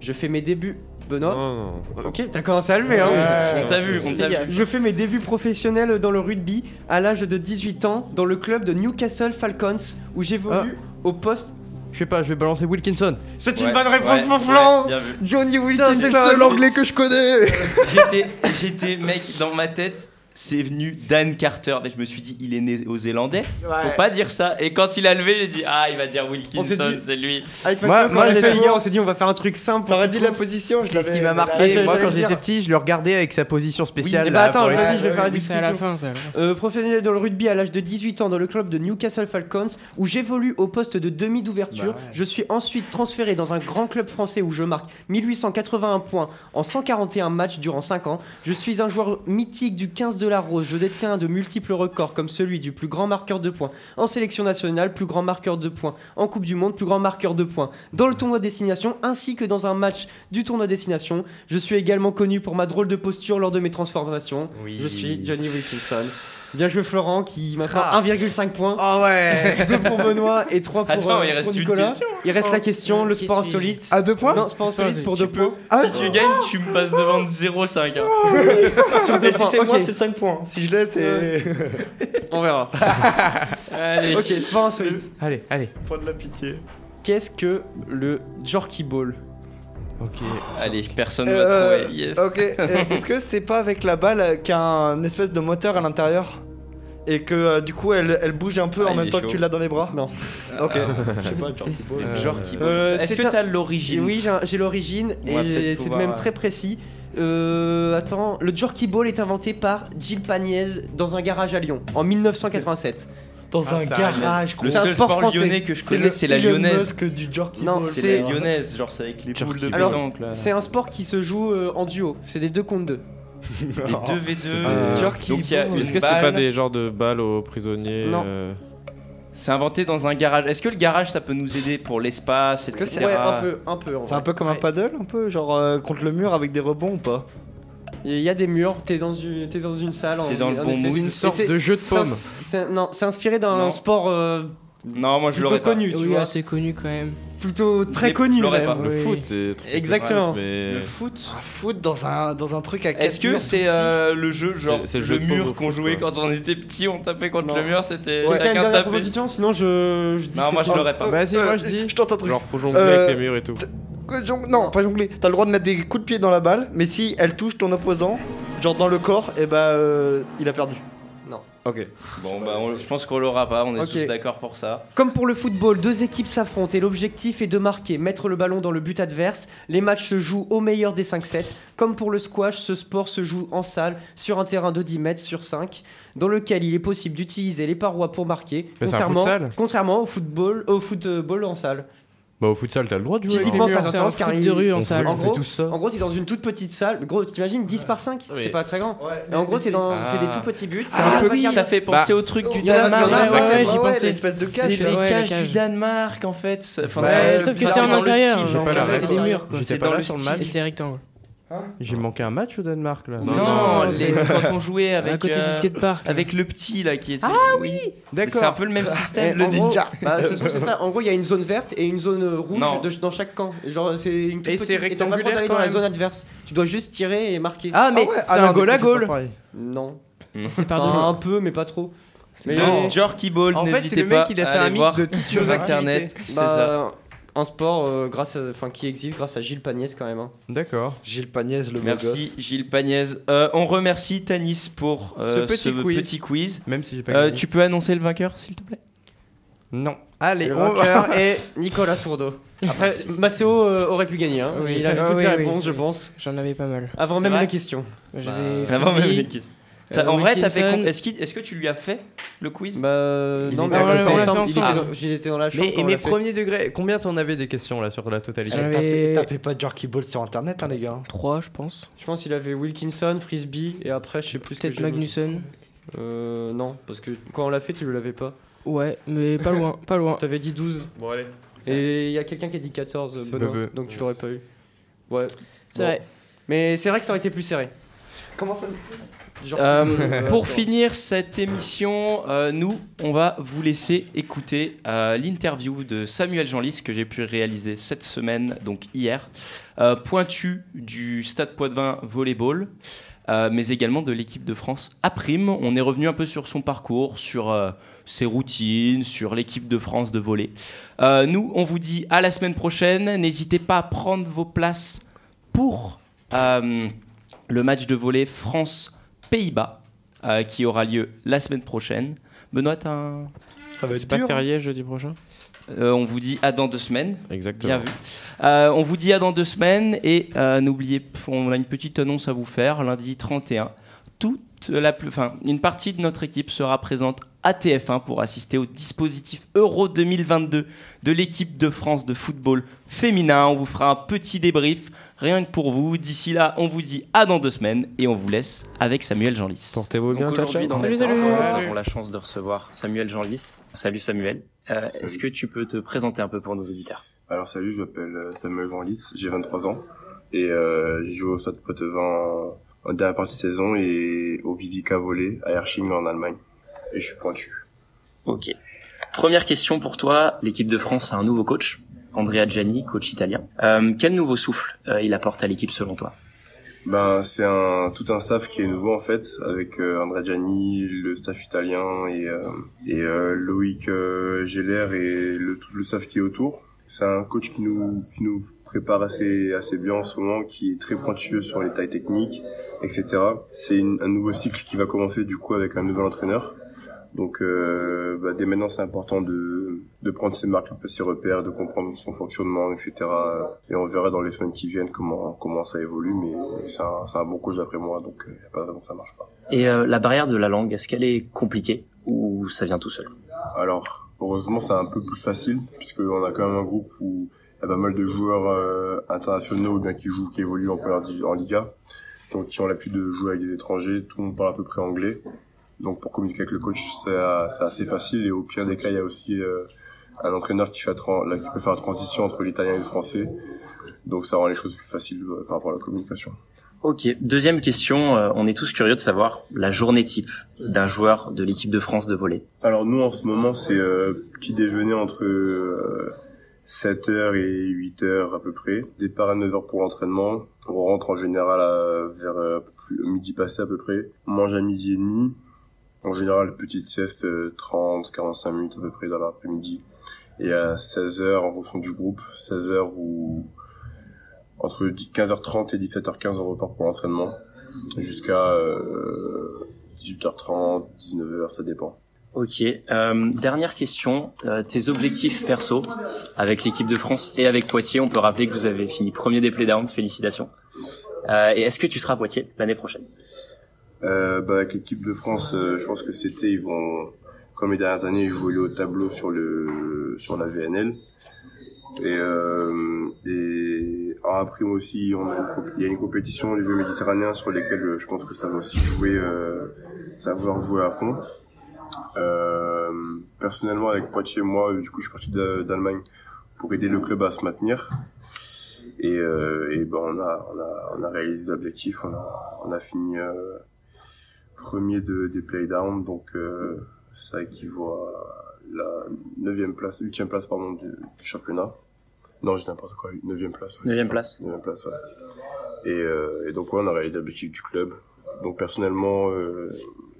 Je fais mes débuts. Benoît Non, non. Ok, t'as commencé à lever, hein On t'a vu, on t'a vu. Je fais mes débuts professionnels dans le rugby à l'âge de 18 ans dans le club de Newcastle Falcons où j'évolue au poste. Je sais pas, je vais balancer Wilkinson. C'est Ouais, une bonne réponse, ouais, mon ouais, vu. Johnny Wilkinson C'est le seul anglais que je connais J'étais, j'étais, mec, dans ma tête, c'est venu Dan Carter. Et je me suis dit, il est né aux Zélandais. Faut Ouais. pas dire ça. Et quand il a levé, j'ai dit, ah, il va dire Wilkinson, c'est lui. Avec Moi- moi, j'ai fait hier, on s'est dit on va faire un truc simple. T'aurais dit la position, je C'est ce qui m'a marqué. Moi, quand j'étais petit, je le regardais avec sa position spéciale. Oui, bah attends, vas-y, je vais faire la C'est à la discussion. fin, ça. Euh, professionnel dans le rugby à l'âge de 18 ans dans le club de Newcastle Falcons où j'évolue au poste de demi d'ouverture. Bah ouais. Je suis ensuite transféré dans un grand club français où je marque 1881 points en 141 matchs durant 5 ans. Je suis un joueur mythique du 15 de la Rose. Je détiens de multiples records comme celui du plus grand marqueur de points en sélection nationale, plus grand marqueur de points en Coupe du Monde, plus grand marqueur de points dans le tournoi destination ainsi que dans un match du tournoi destination. Je suis également connu pour ma drôle de posture lors de mes transformations. Oui. Je suis Johnny Wilkinson. Bien joué Florent qui m'a fait Ah. 1,5 points. Oh ouais 2 pour Benoît et 3 pour, Attends, euh, il reste pour une Nicolas. question. Il reste la question, le Qui sport insolite. À deux points Non, sport insolite pour Tu 2 peux. points. si tu gagnes, tu me passes devant de 0,5. hein. Sur deux Et si points, c'est moi, ok. c'est 5 points. Si je l'ai, c'est. On verra. Allez. ok, sport insolite. Allez, allez. Point de la pitié. Qu'est-ce que le Jorky Ball? Ok. Allez, personne ne Euh, va trouver. Yes. Ok, euh, est-ce que c'est pas avec la balle qui a un espèce de moteur à l'intérieur et que euh, du coup elle, elle bouge un peu Ah, en il même temps chaud. que tu l'as dans les bras Non. Ok, je sais pas, genre qui Euh, Est-ce c'est que t'as l'origine Oui, j'ai l'origine et c'est pouvoir, même très précis. Euh, attends, le Jorky Ball est inventé par Gilles Pagnès dans un garage à Lyon en 1987. Dans Ah, un garage, Le seul sport sport lyonnais que je connais, c'est la lyonnaise. Du Non. C'est la lyonnaise, genre c'est avec les boules de Alors, pétanque. C'est un sport qui se joue euh, en duo, c'est des deux contre deux. Des 2v2. Euh, Est-ce que c'est pas des genres de balles aux prisonniers Non. euh, C'est inventé dans un garage. Est-ce que le garage ça peut nous aider pour l'espace, que etc. c'est- Ouais, un peu, un peu. C'est un peu comme un paddle, un peu, genre euh, contre le mur avec des rebonds ou pas? Il y a des murs, t'es dans une, t'es dans une salle. en- T'es dans le en bon effet. mood. Une sorte c'est- de jeu de c'est c'est- Non, c'est inspiré d'un sport euh, Non, moi je plutôt l'aurais pas. connu, tu Oui, vois. assez connu quand même. Plutôt très l'ai- connu je l'aurais pas. Le Oui. foot, c'est Exactement. mais Le foot Un foot dans un, dans un truc à quatre Est-ce que c'est euh, le jeu genre C'est- c'est le le, jeu paume mur qu'on jouait quoi. quand on était petit, on tapait contre Non. le mur, c'était Quelqu'un a une chacun dernière tapait. proposition, sinon je, je dis Non, moi c'est je l'aurais pas. Vas-y, Euh, moi je dis. Je tente un truc. genre faut jongler Euh, avec les murs et tout. Non, pas jongler. T'as le droit de mettre des coups de pied dans la balle, mais si elle touche ton opposant, genre dans le corps, et bah euh, il a perdu. Non. Ok. Bon bah on- je pense qu'on l'aura pas, on est Ok. tous d'accord pour ça. Comme pour le football, deux équipes s'affrontent et l'objectif est de marquer, mettre le ballon dans le but adverse. Les matchs se jouent au meilleur des 5 sets. Comme pour le squash, ce sport se joue en salle sur un terrain de 10 mètres sur 5, dans lequel il est possible d'utiliser les parois pour marquer, Mais c'est un contrairement, futsal. contrairement au football, au football en salle. Bah au futsal, t'as le droit de jouer Physiquement, c'est pas intense car de rue en on salle. fait- En gros, tout ça. en gros, t'es dans une toute petite salle. Gros, t'imagines 10 par 5 Oui. C'est pas très grand. Ouais, Et en gros, c'est dans, Ah. c'est des tout petits buts. C'est un peu oui, ça fait penser Bah, au truc du Danemark. Ouais, ouais, ouais, j'y pensais. C'est les cages cage. du Danemark en fait. Sauf que c'est en intérieur, c'est des murs quoi. C'est pas dans là le sur le style. match. Et c'est rectangle. J'ai manqué un match au Danemark là. Non, Non, les- quand on jouait avec à côté euh, du skatepark. avec le petit là qui était. Ah oui. D'accord. C'est un peu le même Eh, système. en gros, bah, c'est ça. En gros, il y a une zone verte et une zone rouge Non. de- dans chaque camp. Genre, c'est une toute Et petite. c'est t'as pas le droit rectangulaire d'aller dans quand la même. zone adverse. Tu dois juste tirer et marquer. Ah mais Ah ouais, c'est ah non, un goal à goal. Non. C'est par Enfin, un peu, mais pas trop. Mais Le Jorky Ball, En fait, le mec, pas il a fait un mix de tissus sur aux internet. C'est ça. Un sport euh, grâce à- enfin qui existe grâce à Gilles Pagnès quand même. hein. D'accord. Gilles Pagnès, le Merci Gilles Pagnès. Euh, on remercie Tanis pour euh, Ce petit quiz. petit quiz. Même si j'ai pas Euh, gagné. tu peux annoncer le vainqueur s'il te plaît? Non. Allez, Le on vainqueur est Nicolas Sourdo. Après, Maceo euh, aurait pu gagner. Hein. Oui. Il avait Ah toutes oui, les oui, réponses, oui. je pense. J'en avais pas mal. Avant C'est même vrai questions. J'avais Avant même les questions. T'as- euh, en vrai, t'as fait Wilkinson. com- est-ce, qu'il- est-ce que tu lui as fait le quiz Bah Il non, était mais à on l'a fait ensemble. Il était ensemble. dans- Il était dans la chambre. Mais quand et on mes l'a fait. premiers degrés, combien t'en avais des questions là sur la totalité Eh, J'avais- tapez, tapez pas Jorky Ball sur internet, hein, les gars. 3 je pense. Je pense qu'il avait Wilkinson, Frisbee et après je sais plus ce que Peut-être j'ai Magnussen. Euh non, parce que quand on l'a fait, tu le l'avais pas. Ouais, mais pas loin, pas loin. T'avais dit 12. Bon, allez. Et il y a quelqu'un qui a dit 14, C'est Benoît, Bebe. donc tu l'aurais pas eu. Ouais. C'est Bon. vrai. Mais c'est vrai que ça aurait été plus serré. Comment ça Genre, Euh, euh, pour finir cette émission, euh, nous, on va vous laisser écouter euh, l'interview de Samuel Jeanlis que j'ai pu réaliser cette semaine, donc hier, pointu du Stade Poitvin Volleyball, mais également de l'équipe de France à prime. On est revenu un peu sur son parcours, sur ses routines, sur l'équipe de France de volley. Nous, on vous dit à la semaine prochaine. N'hésitez pas à prendre vos places pour le match de volley France-Pays-Bas euh, qui aura lieu la semaine prochaine. Benoît, t'as un- Ça va C'est être pas dur. férié jeudi prochain Euh, on vous dit à dans deux semaines. Exactement. Bien vu. Euh, on vous dit à dans deux semaines et euh, n'oubliez, on a une petite annonce à vous faire lundi 31. Toute la plus, enfin, une partie de notre équipe sera présente à TF1 pour assister au dispositif Euro 2022 de l'équipe de France de football féminin. On vous fera un petit débrief rien que pour vous. D'ici là, on vous dit à dans deux semaines et on vous laisse avec Samuel Jeanlis. Portez-vous bien, Donc ciao, aujourd'hui, ciao. dans Salut, salut. nous avons la chance de recevoir Samuel Jeanlis. Salut Samuel. Euh, Est-ce que tu peux te présenter un peu pour nos auditeurs? Alors salut, je m'appelle euh, Samuel Jeanlis, j'ai 23 ans et euh, j'ai joué au Stade Poitevin en dernière partie de saison et au Vivica Volley à Ersching en Allemagne et je suis pointu. Ok. Première question pour toi. L'équipe de France a un nouveau coach, Andrea Gianni, coach italien. Euh, quel nouveau souffle euh, il apporte à l'équipe selon toi? Ben c'est un tout un staff qui est nouveau en fait avec euh, Andrea Gianni, le staff italien et euh, et euh, Loïc Geller et le tout le staff qui est autour. C'est un coach qui nous qui nous prépare assez assez bien en ce moment, qui est très pointueux sur les tailles techniques, etc. C'est un nouveau cycle qui va commencer du coup avec un nouvel entraîneur. Donc euh, bah, dès maintenant c'est important de de prendre ses marques, un peu ses repères, de comprendre son fonctionnement, etc. Et on verra dans les semaines qui viennent comment comment ça évolue, mais c'est un c'est un bon coach d'après moi, donc il n'y a pas de raison que ça marche pas. Et euh, la barrière de la langue, est-ce qu'elle est compliquée ou ça vient tout seul? Alors, heureusement, c'est un peu plus facile, puisqu'on a quand même un groupe où il y a pas mal de joueurs euh, internationaux, bien qui jouent, qui évoluent en première en Liga, donc qui ont l'habitude de jouer avec des étrangers, tout le monde parle à peu près anglais. Donc pour communiquer avec le coach, c'est euh, assez facile, et au pire des cas, il y a aussi euh, un entraîneur qui, fait la qui peut faire la transition entre l'italien et le français, donc ça rend les choses plus faciles euh, par rapport à la communication. Ok. Deuxième question. euh, on est tous curieux de savoir la journée type d'un joueur de l'équipe de France de volley. Alors nous en ce moment c'est euh, petit déjeuner entre euh, 7h et 8h à peu près. Départ à 9h pour l'entraînement. On rentre en général vers euh, plus- midi passé à peu près. On mange à midi et demi. En général petite sieste euh, 30-45 minutes à peu près dans l'après-midi. Et à 16h en fonction du groupe, 16h ou entre 15h30 et 17h15 on repart pour l'entraînement jusqu'à euh, 18h30, 19h, ça dépend. Ok. Euh, dernière question. Euh, tes objectifs perso avec l'équipe de France et avec Poitiers. On peut rappeler que vous avez fini premier des playdowns. Félicitations. Euh, et est-ce que tu seras à Poitiers l'année prochaine? Euh, bah, avec l'équipe de France, euh, je pense que c'était, ils vont, comme les dernières années, jouer le haut tableau sur le, sur la VNL. Et, euh, et alors après moi aussi, on a une il y a une compétition, les Jeux méditerranéens, sur lesquels euh, je pense que ça va aussi jouer, euh, ça va jouer à fond. Euh, personnellement, avec Poitiers, moi, du coup, je suis parti d'Allemagne pour aider le club à se maintenir. Et, euh, ben, on a, on a, on a réalisé l'objectif. On a, on a fini euh, premier de, des playdowns, donc euh, ça équivaut à la neuvième place, huitième place pardon du championnat. Non, j'ai n'importe quoi, neuvième place. ouais, Neuvième c'est ça. place. Neuvième place, ouais. Et, euh, et donc ouais, on a réalisé l'objectif du club. Donc personnellement, euh,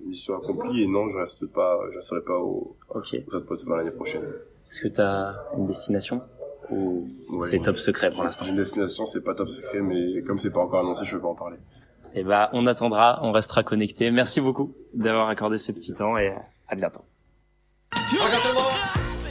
mission accomplie. Et non, je reste pas, je resterai pas au, Ok. au Stade Poitvin l'année prochaine. Est-ce que t'as une destination ou Ouais, c'est top secret pour l'instant J'ai une destination, c'est pas top secret, mais comme c'est pas encore annoncé, je peux pas en parler. Eh ben, on attendra, on restera connecté. Merci beaucoup d'avoir accordé ce petit temps et à bientôt.